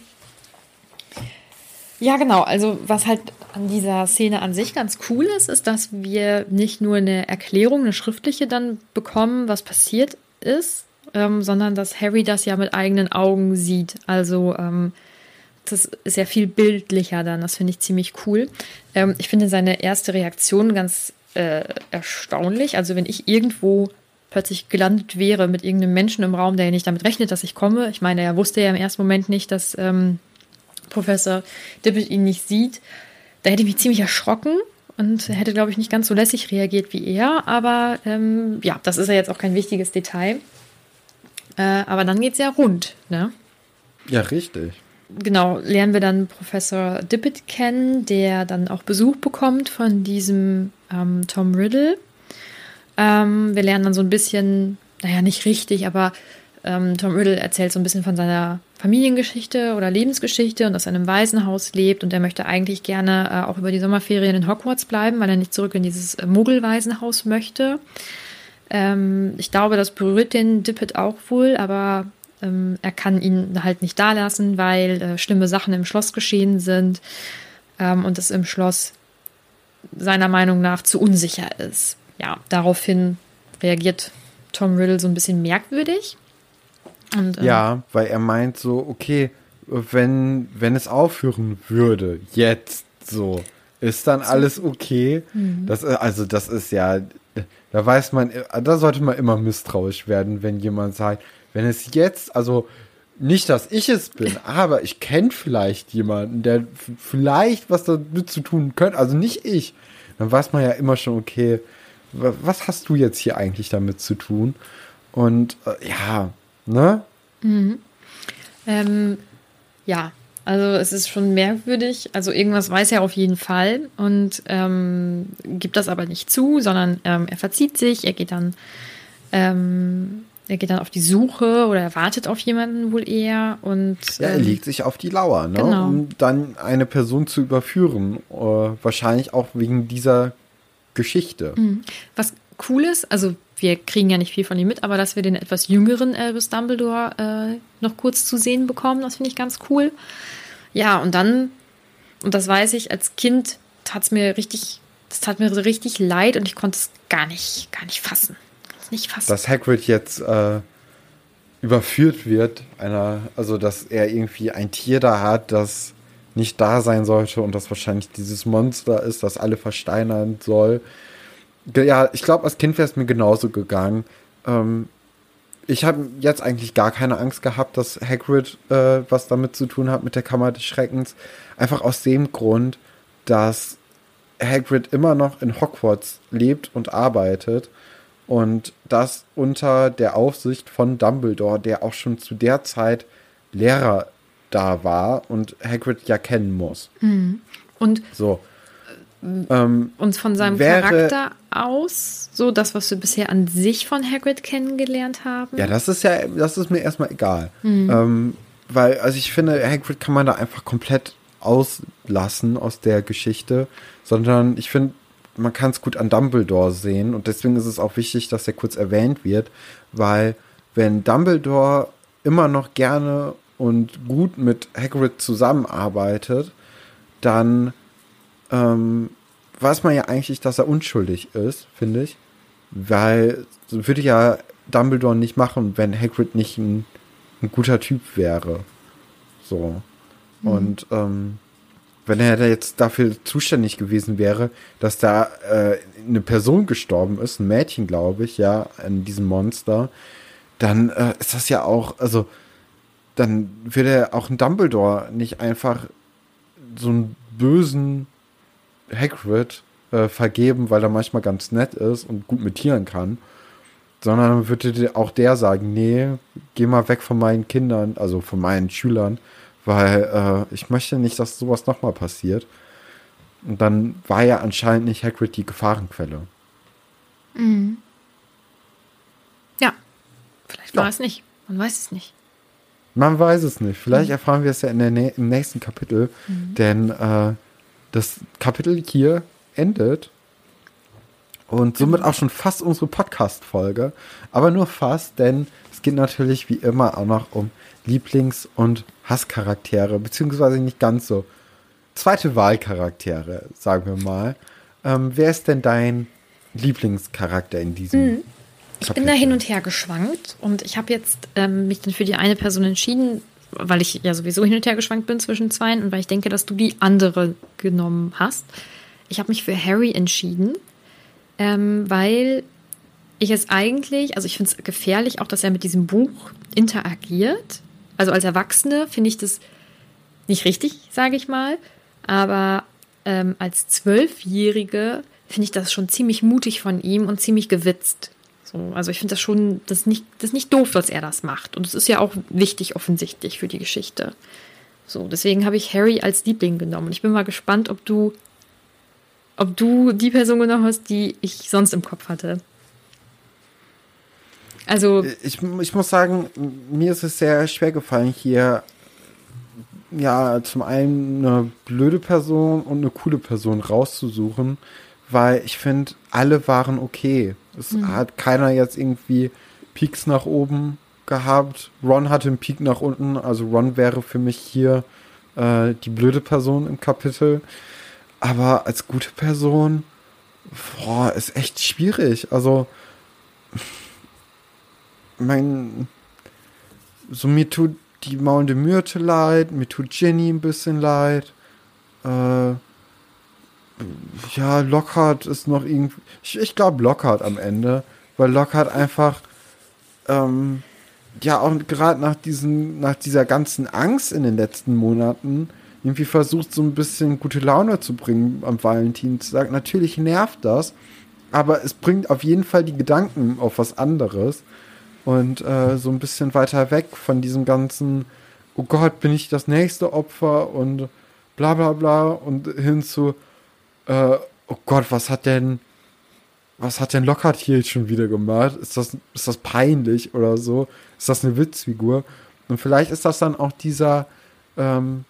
ja, genau. Also was halt an dieser Szene an sich ganz cool ist, ist, dass wir nicht nur eine Erklärung, eine schriftliche dann bekommen, was passiert ist, ähm, sondern dass Harry das ja mit eigenen Augen sieht. Also ähm, das ist ja viel bildlicher dann. Das finde ich ziemlich cool. Ähm, ich finde seine erste Reaktion ganz äh, erstaunlich. Also wenn ich irgendwo plötzlich gelandet wäre mit irgendeinem Menschen im Raum, der nicht damit rechnet, dass ich komme. Ich meine, er wusste ja im ersten Moment nicht, dass ähm, Professor Dippet ihn nicht sieht. Da hätte ich mich ziemlich erschrocken und hätte, glaube ich, nicht ganz so lässig reagiert wie er. Aber ähm, ja, das ist ja jetzt auch kein wichtiges Detail. Äh, aber dann geht es ja rund, ne? Ja, richtig. Genau, lernen wir dann Professor Dippet kennen, der dann auch Besuch bekommt von diesem ähm, Tom Riddle. Ähm, wir lernen dann so ein bisschen, naja, nicht richtig, aber ähm, Tom Riddle erzählt so ein bisschen von seiner Familiengeschichte oder Lebensgeschichte und dass er in einem Waisenhaus lebt und er möchte eigentlich gerne äh, auch über die Sommerferien in Hogwarts bleiben, weil er nicht zurück in dieses äh, Muggelwaisenhaus möchte. Ähm, ich glaube, das berührt den Dippet auch wohl, aber ähm, er kann ihn halt nicht da lassen, weil äh, schlimme Sachen im Schloss geschehen sind ähm, und es im Schloss seiner Meinung nach zu unsicher ist ja, daraufhin reagiert Tom Riddle so ein bisschen merkwürdig. Und, ähm, ja, weil er meint so, okay, wenn, wenn es aufhören würde, jetzt so, ist dann alles okay? Mhm. Das, äh, also das ist ja, da weiß man, da sollte man immer misstrauisch werden, wenn jemand sagt, wenn es jetzt, also nicht, dass ich es bin, aber ich kenne vielleicht jemanden, der vielleicht was damit zu tun könnte, also nicht ich, dann weiß man ja immer schon, okay, was hast du jetzt hier eigentlich damit zu tun? Und äh, ja, ne? Mhm. Ähm, ja, also es ist schon merkwürdig. Also irgendwas weiß er auf jeden Fall und ähm, gibt das aber nicht zu, sondern ähm, er verzieht sich, er geht dann, ähm, er geht dann auf die Suche oder er wartet auf jemanden wohl eher und ja, er ähm, legt sich auf die Lauer, ne? Genau. um dann eine Person zu überführen. Äh, wahrscheinlich auch wegen dieser Geschichte. Mhm. Was cool ist, also wir kriegen ja nicht viel von ihm mit, aber dass wir den etwas jüngeren Albus Dumbledore äh, noch kurz zu sehen bekommen, das finde ich ganz cool. Ja, und dann, und das weiß ich, als Kind tat es mir richtig, das tat mir so richtig leid und ich konnte es gar nicht, gar nicht fassen. Nicht fassen. Dass Hagrid jetzt äh, überführt wird, einer, also dass er irgendwie ein Tier da hat, das nicht da sein sollte und das wahrscheinlich dieses Monster ist, das alle versteinern soll. Ja, ich glaube, als Kind wäre es mir genauso gegangen. Ähm, ich habe jetzt eigentlich gar keine Angst gehabt, dass Hagrid äh, was damit zu tun hat mit der Kammer des Schreckens. Einfach aus dem Grund, dass Hagrid immer noch in Hogwarts lebt und arbeitet und das unter der Aufsicht von Dumbledore, der auch schon zu der Zeit Lehrer da war und Hagrid ja kennen muss. Mhm. Und so. Ähm, uns von seinem wäre, Charakter aus, so das, was wir bisher an sich von Hagrid kennengelernt haben. Ja, das ist ja, das ist mir erstmal egal. Mhm. Ähm, weil, also ich finde, Hagrid kann man da einfach komplett auslassen aus der Geschichte, sondern ich finde, man kann es gut an Dumbledore sehen und deswegen ist es auch wichtig, dass er kurz erwähnt wird, weil wenn Dumbledore immer noch gerne und gut mit Hagrid zusammenarbeitet, dann ähm, weiß man ja eigentlich, dass er unschuldig ist, finde ich. Weil so würde ja Dumbledore nicht machen, wenn Hagrid nicht ein, ein guter Typ wäre. So. Mhm. Und ähm, wenn er da jetzt dafür zuständig gewesen wäre, dass da äh, eine Person gestorben ist, ein Mädchen, glaube ich, ja, in diesem Monster, dann äh, ist das ja auch, also dann wird er auch ein Dumbledore nicht einfach so einen bösen Hagrid äh, vergeben, weil er manchmal ganz nett ist und gut mit Tieren kann, sondern würde auch der sagen, nee, geh mal weg von meinen Kindern, also von meinen Schülern, weil äh, ich möchte nicht, dass sowas nochmal passiert. Und dann war ja anscheinend nicht Hagrid die Gefahrenquelle. Mhm. Ja, vielleicht war ja. es nicht. Man weiß es nicht. Man weiß es nicht. Vielleicht mhm. erfahren wir es ja in der im nächsten Kapitel. Mhm. Denn äh, das Kapitel hier endet und somit auch schon fast unsere Podcast-Folge. Aber nur fast, denn es geht natürlich wie immer auch noch um Lieblings- und Hasscharaktere, beziehungsweise nicht ganz so. Zweite Wahlcharaktere, sagen wir mal. Ähm, wer ist denn dein Lieblingscharakter in diesem? Mhm. Ich Kapitel? bin da hin und her geschwankt und ich habe jetzt ähm, mich dann für die eine Person entschieden, weil ich ja sowieso hin und her geschwankt bin zwischen zwei und weil ich denke, dass du die andere genommen hast. Ich habe mich für Harry entschieden, ähm, weil ich es eigentlich, also ich finde es gefährlich auch, dass er mit diesem Buch interagiert. Also als Erwachsene finde ich das nicht richtig, sage ich mal. Aber ähm, als Zwölfjährige finde ich das schon ziemlich mutig von ihm und ziemlich gewitzt. So, also ich finde das schon, das ist, nicht, das ist nicht doof, dass er das macht. Und es ist ja auch wichtig offensichtlich für die Geschichte. So, deswegen habe ich Harry als Liebling genommen. Ich bin mal gespannt, ob du, ob du die Person genommen hast, die ich sonst im Kopf hatte. Also. Ich, ich muss sagen, mir ist es sehr schwer gefallen, hier ja, zum einen eine blöde Person und eine coole Person rauszusuchen, weil ich finde, alle waren okay. Es mhm. hat keiner jetzt irgendwie Peaks nach oben gehabt. Ron hatte einen Peak nach unten, also Ron wäre für mich hier äh, die blöde Person im Kapitel. Aber als gute Person, boah, ist echt schwierig. Also, mein, so mir tut die maulende Myrte leid, mir tut Jenny ein bisschen leid. Äh, ja, Lockhart ist noch irgendwie. Ich, ich glaube Lockhart am Ende, weil Lockhart einfach ähm, ja auch gerade nach diesen, nach dieser ganzen Angst in den letzten Monaten irgendwie versucht, so ein bisschen gute Laune zu bringen am Valentinstag. Natürlich nervt das, aber es bringt auf jeden Fall die Gedanken auf was anderes und äh, so ein bisschen weiter weg von diesem ganzen, oh Gott, bin ich das nächste Opfer und bla bla bla und hin zu, äh, oh Gott, was hat denn, was hat denn Lockhart hier schon wieder gemacht? Ist das, ist das peinlich oder so? Ist das eine Witzfigur? Und vielleicht ist das dann auch dieser, ähm,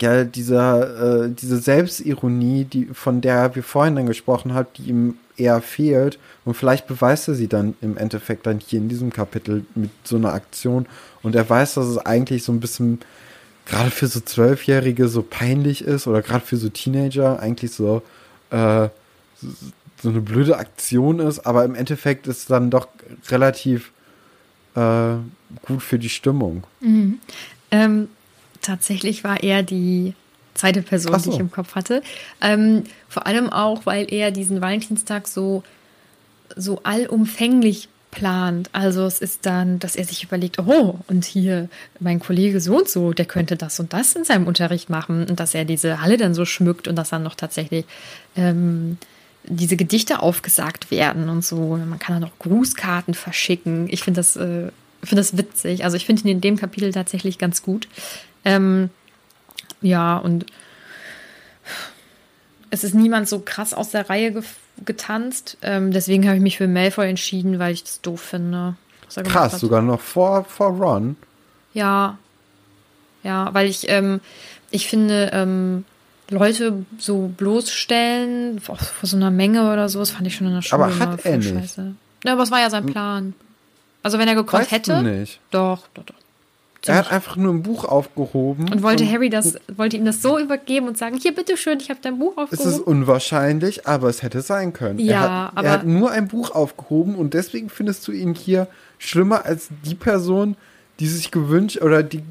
ja, dieser, äh, diese Selbstironie, die, von der wir vorhin dann gesprochen haben, die ihm eher fehlt. Und vielleicht beweist er sie dann im Endeffekt dann hier in diesem Kapitel mit so einer Aktion. Und er weiß, dass es eigentlich so ein bisschen gerade für so Zwölfjährige so peinlich ist oder gerade für so Teenager eigentlich so, äh, so eine blöde Aktion ist, aber im Endeffekt ist es dann doch relativ äh, gut für die Stimmung. Mhm. Ähm, tatsächlich war er die zweite Person, so. die ich im Kopf hatte. Ähm, vor allem auch, weil er diesen Valentinstag so, so allumfänglich plant. Also es ist dann, dass er sich überlegt, oh, und hier mein Kollege so und so, der könnte das und das in seinem Unterricht machen und dass er diese Halle dann so schmückt und dass dann noch tatsächlich ähm, diese Gedichte aufgesagt werden und so. Man kann dann auch Grußkarten verschicken. Ich finde das, äh, finde das witzig. Also ich finde ihn in dem Kapitel tatsächlich ganz gut. Ähm, ja, und es ist niemand so krass aus der Reihe ge getanzt. Ähm, deswegen habe ich mich für Malfoy entschieden, weil ich das doof finde. Krass, sogar noch vor, vor Ron. Ja. Ja, weil ich, ähm, ich finde, ähm, Leute so bloßstellen vor, vor, so einer Menge oder so, das fand ich schon in der Schule. Aber hat er nicht. Scheiße. Ja, aber es war ja sein Plan. Also wenn er gekonnt weißt hätte. nicht. Doch, doch, doch. Er hat einfach nur ein Buch aufgehoben. Und wollte und Harry das, wollte ihm das so übergeben und sagen, hier, bitteschön, ich habe dein Buch aufgehoben. Es ist unwahrscheinlich, aber es hätte sein können. Ja, er hat, aber. Er hat nur ein Buch aufgehoben und deswegen findest du ihn hier schlimmer als die Person, die sich gewünscht oder die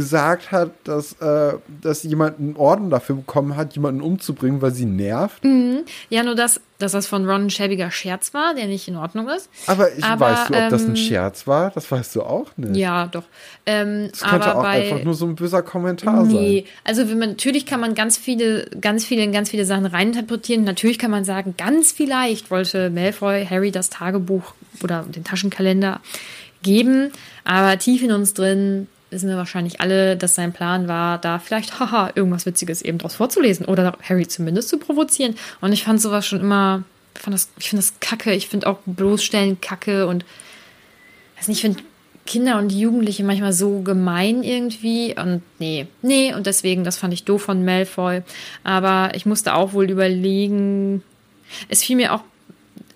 gesagt hat, dass, äh, dass jemand einen Orden dafür bekommen hat, jemanden umzubringen, weil sie nervt. Mhm. Ja, nur dass, dass das von Ron ein schäbiger Scherz war, der nicht in Ordnung ist. Aber ich aber, weißt du, ob ähm, das ein ähm, Scherz war? Das weißt du auch nicht. Ja, doch. Ähm, das könnte auch bei, einfach nur so ein böser Kommentar nee. sein. Nee, also wenn man, natürlich kann man ganz viele, ganz viele, ganz viele Sachen reininterpretieren. Natürlich kann man sagen, ganz vielleicht wollte Malfoy Harry das Tagebuch oder den Taschenkalender geben, aber tief in uns drin wissen wir wahrscheinlich alle, dass sein Plan war, da vielleicht, haha, irgendwas Witziges eben draus vorzulesen oder Harry zumindest zu provozieren. Und ich fand sowas schon immer, fand das, ich finde das kacke, ich finde auch bloßstellen kacke und weiß nicht, ich finde Kinder und Jugendliche manchmal so gemein irgendwie. Und nee, nee, und deswegen, das fand ich doof von Malfoy. Aber ich musste auch wohl überlegen. Es fiel mir auch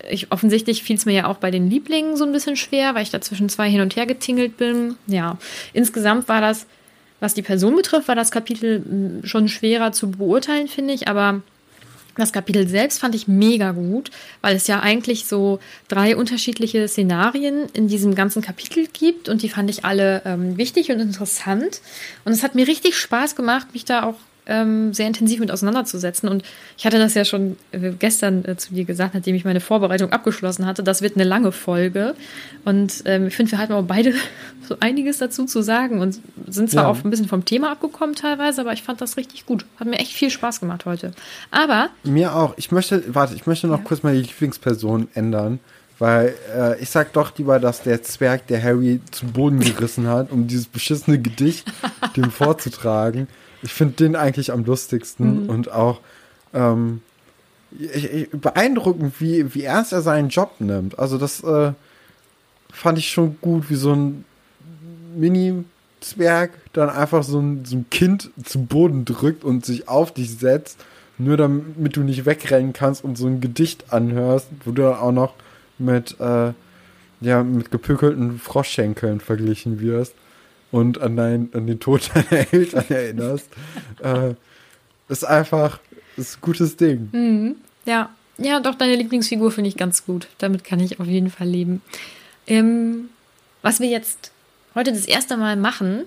ich, offensichtlich fiel es mir ja auch bei den Lieblingen so ein bisschen schwer, weil ich da zwischen zwei hin und her getingelt bin. Ja, insgesamt war das, was die Person betrifft, war das Kapitel hm, schon schwerer zu beurteilen, finde ich, aber das Kapitel selbst fand ich mega gut, weil es ja eigentlich so drei unterschiedliche Szenarien in diesem ganzen Kapitel gibt und die fand ich alle ähm, wichtig und interessant. Und es hat mir richtig Spaß gemacht, mich da auch ähm, sehr intensiv mit auseinanderzusetzen. Und ich hatte das ja schon äh, gestern äh, zu dir gesagt, nachdem ich meine Vorbereitung abgeschlossen hatte. Das wird eine lange Folge. Und ähm, ich finde, wir hatten auch beide so einiges dazu zu sagen und sind zwar ja. auch ein bisschen vom Thema abgekommen teilweise, aber ich fand das richtig gut. Hat mir echt viel Spaß gemacht heute. Aber. Mir auch. Ich möchte, warte, ich möchte noch ja. kurz meine Lieblingsperson ändern. Weil äh, ich sag doch lieber, dass der Zwerg, der Harry zu Boden gerissen hat, um dieses beschissene Gedicht dem vorzutragen, ich finde den eigentlich am lustigsten mhm. und auch ähm, ich, ich, beeindruckend, wie, wie ernst er seinen Job nimmt. Also das äh, fand ich schon gut, wie so ein Mini-Zwerg dann einfach so ein, so ein Kind zum Boden drückt und sich auf dich setzt, nur damit du nicht wegrennen kannst und so ein Gedicht anhörst, wo du dann auch noch mit, äh, ja, mit gepökelten Froschschenkeln verglichen wirst und an, dein, an den Tod deiner Eltern erinnerst, äh, ist einfach ist ein gutes Ding. Mhm. Ja. ja, doch, deine Lieblingsfigur finde ich ganz gut. Damit kann ich auf jeden Fall leben. Ähm, was wir jetzt heute das erste Mal machen,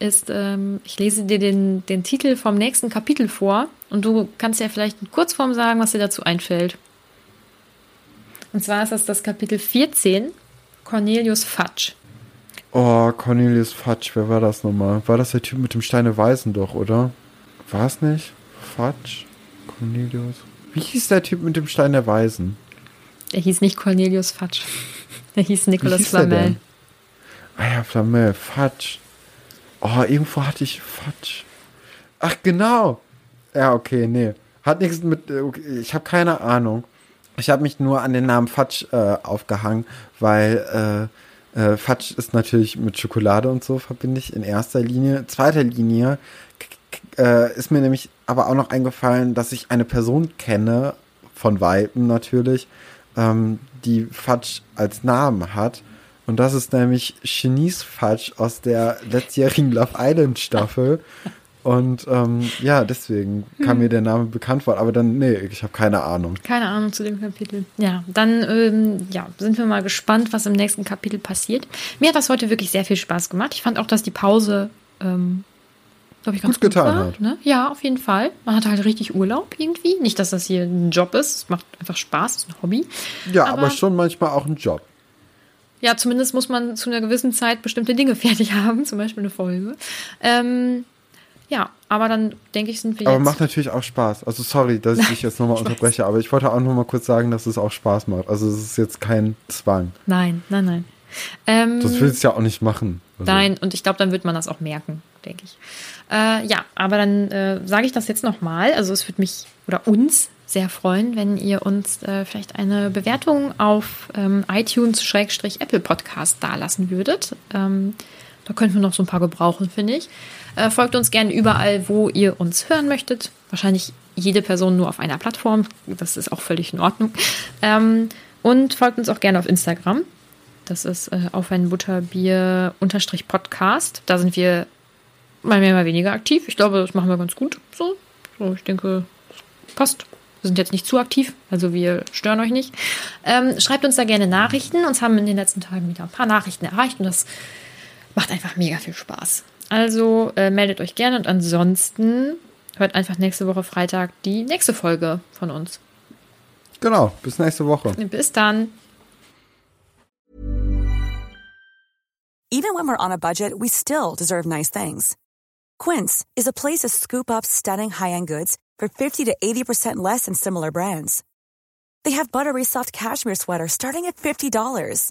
ist, ähm, ich lese dir den, den Titel vom nächsten Kapitel vor und du kannst ja vielleicht in Kurzform sagen, was dir dazu einfällt. Und zwar ist das das Kapitel 14, Cornelius Fudge. Oh, Cornelius Fudge, wer war das nochmal? War das der Typ mit dem Steine Weisen doch, oder? War es nicht? Fudge? Cornelius? Wie hieß der Typ mit dem Stein der Weisen? Der hieß nicht Cornelius Fudge. Der hieß Nicolas Flamel. Ah ja, Flamel, Fudge. Oh, irgendwo hatte ich Fudge. Ach, genau. Ja, okay, nee. Hat nichts mit. Äh, okay, ich habe keine Ahnung. Ich habe mich nur an den Namen Fudge äh, aufgehangen, weil äh, äh, Fatsch ist natürlich mit Schokolade und so verbinde ich in erster Linie. Zweiter Linie äh, ist mir nämlich aber auch noch eingefallen, dass ich eine Person kenne, von Weitem natürlich, ähm, die Fatsch als Namen hat. Und das ist nämlich Chinese Fudge aus der letztjährigen Love Island Staffel. Und ähm, ja, deswegen kam hm. mir der Name bekannt vor, aber dann, nee, ich habe keine Ahnung. Keine Ahnung zu dem Kapitel. Ja, dann ähm, ja, sind wir mal gespannt, was im nächsten Kapitel passiert. Mir hat das heute wirklich sehr viel Spaß gemacht. Ich fand auch, dass die Pause, ähm, glaube ich, ganz gut, gut getan war, hat. Ne? Ja, auf jeden Fall. Man hat halt richtig Urlaub irgendwie. Nicht, dass das hier ein Job ist. Es macht einfach Spaß, es ist ein Hobby. Ja, aber, aber schon manchmal auch ein Job. Ja, zumindest muss man zu einer gewissen Zeit bestimmte Dinge fertig haben, zum Beispiel eine Folge. Ähm, ja, aber dann denke ich, sind wir aber jetzt. Aber macht natürlich auch Spaß. Also sorry, dass ich dich jetzt nochmal unterbreche, aber ich wollte auch nochmal kurz sagen, dass es auch Spaß macht. Also es ist jetzt kein Zwang. Nein, nein, nein. Ähm, das will es ja auch nicht machen. Also. Nein, und ich glaube, dann wird man das auch merken, denke ich. Äh, ja, aber dann äh, sage ich das jetzt nochmal. Also es würde mich oder uns sehr freuen, wenn ihr uns äh, vielleicht eine Bewertung auf ähm, iTunes-Apple Podcast dalassen würdet. Ähm, da könnten wir noch so ein paar gebrauchen, finde ich. Äh, folgt uns gerne überall, wo ihr uns hören möchtet. Wahrscheinlich jede Person nur auf einer Plattform. Das ist auch völlig in Ordnung. Ähm, und folgt uns auch gerne auf Instagram. Das ist äh, auf ein Butterbier-Podcast. Da sind wir mal mehr, mal weniger aktiv. Ich glaube, das machen wir ganz gut. So, so ich denke, passt. Wir sind jetzt nicht zu aktiv, also wir stören euch nicht. Ähm, schreibt uns da gerne Nachrichten. Uns haben in den letzten Tagen wieder ein paar Nachrichten erreicht und das macht einfach mega viel Spaß. Also äh, meldet euch gerne und ansonsten hört einfach nächste Woche Freitag die nächste Folge von uns. Genau, bis nächste Woche. Bis dann. Even when we're on a budget, we still deserve nice things. Quince is a place to scoop up stunning high-end goods for 50 to 80% less than similar brands. They have buttery soft cashmere sweaters starting at $50,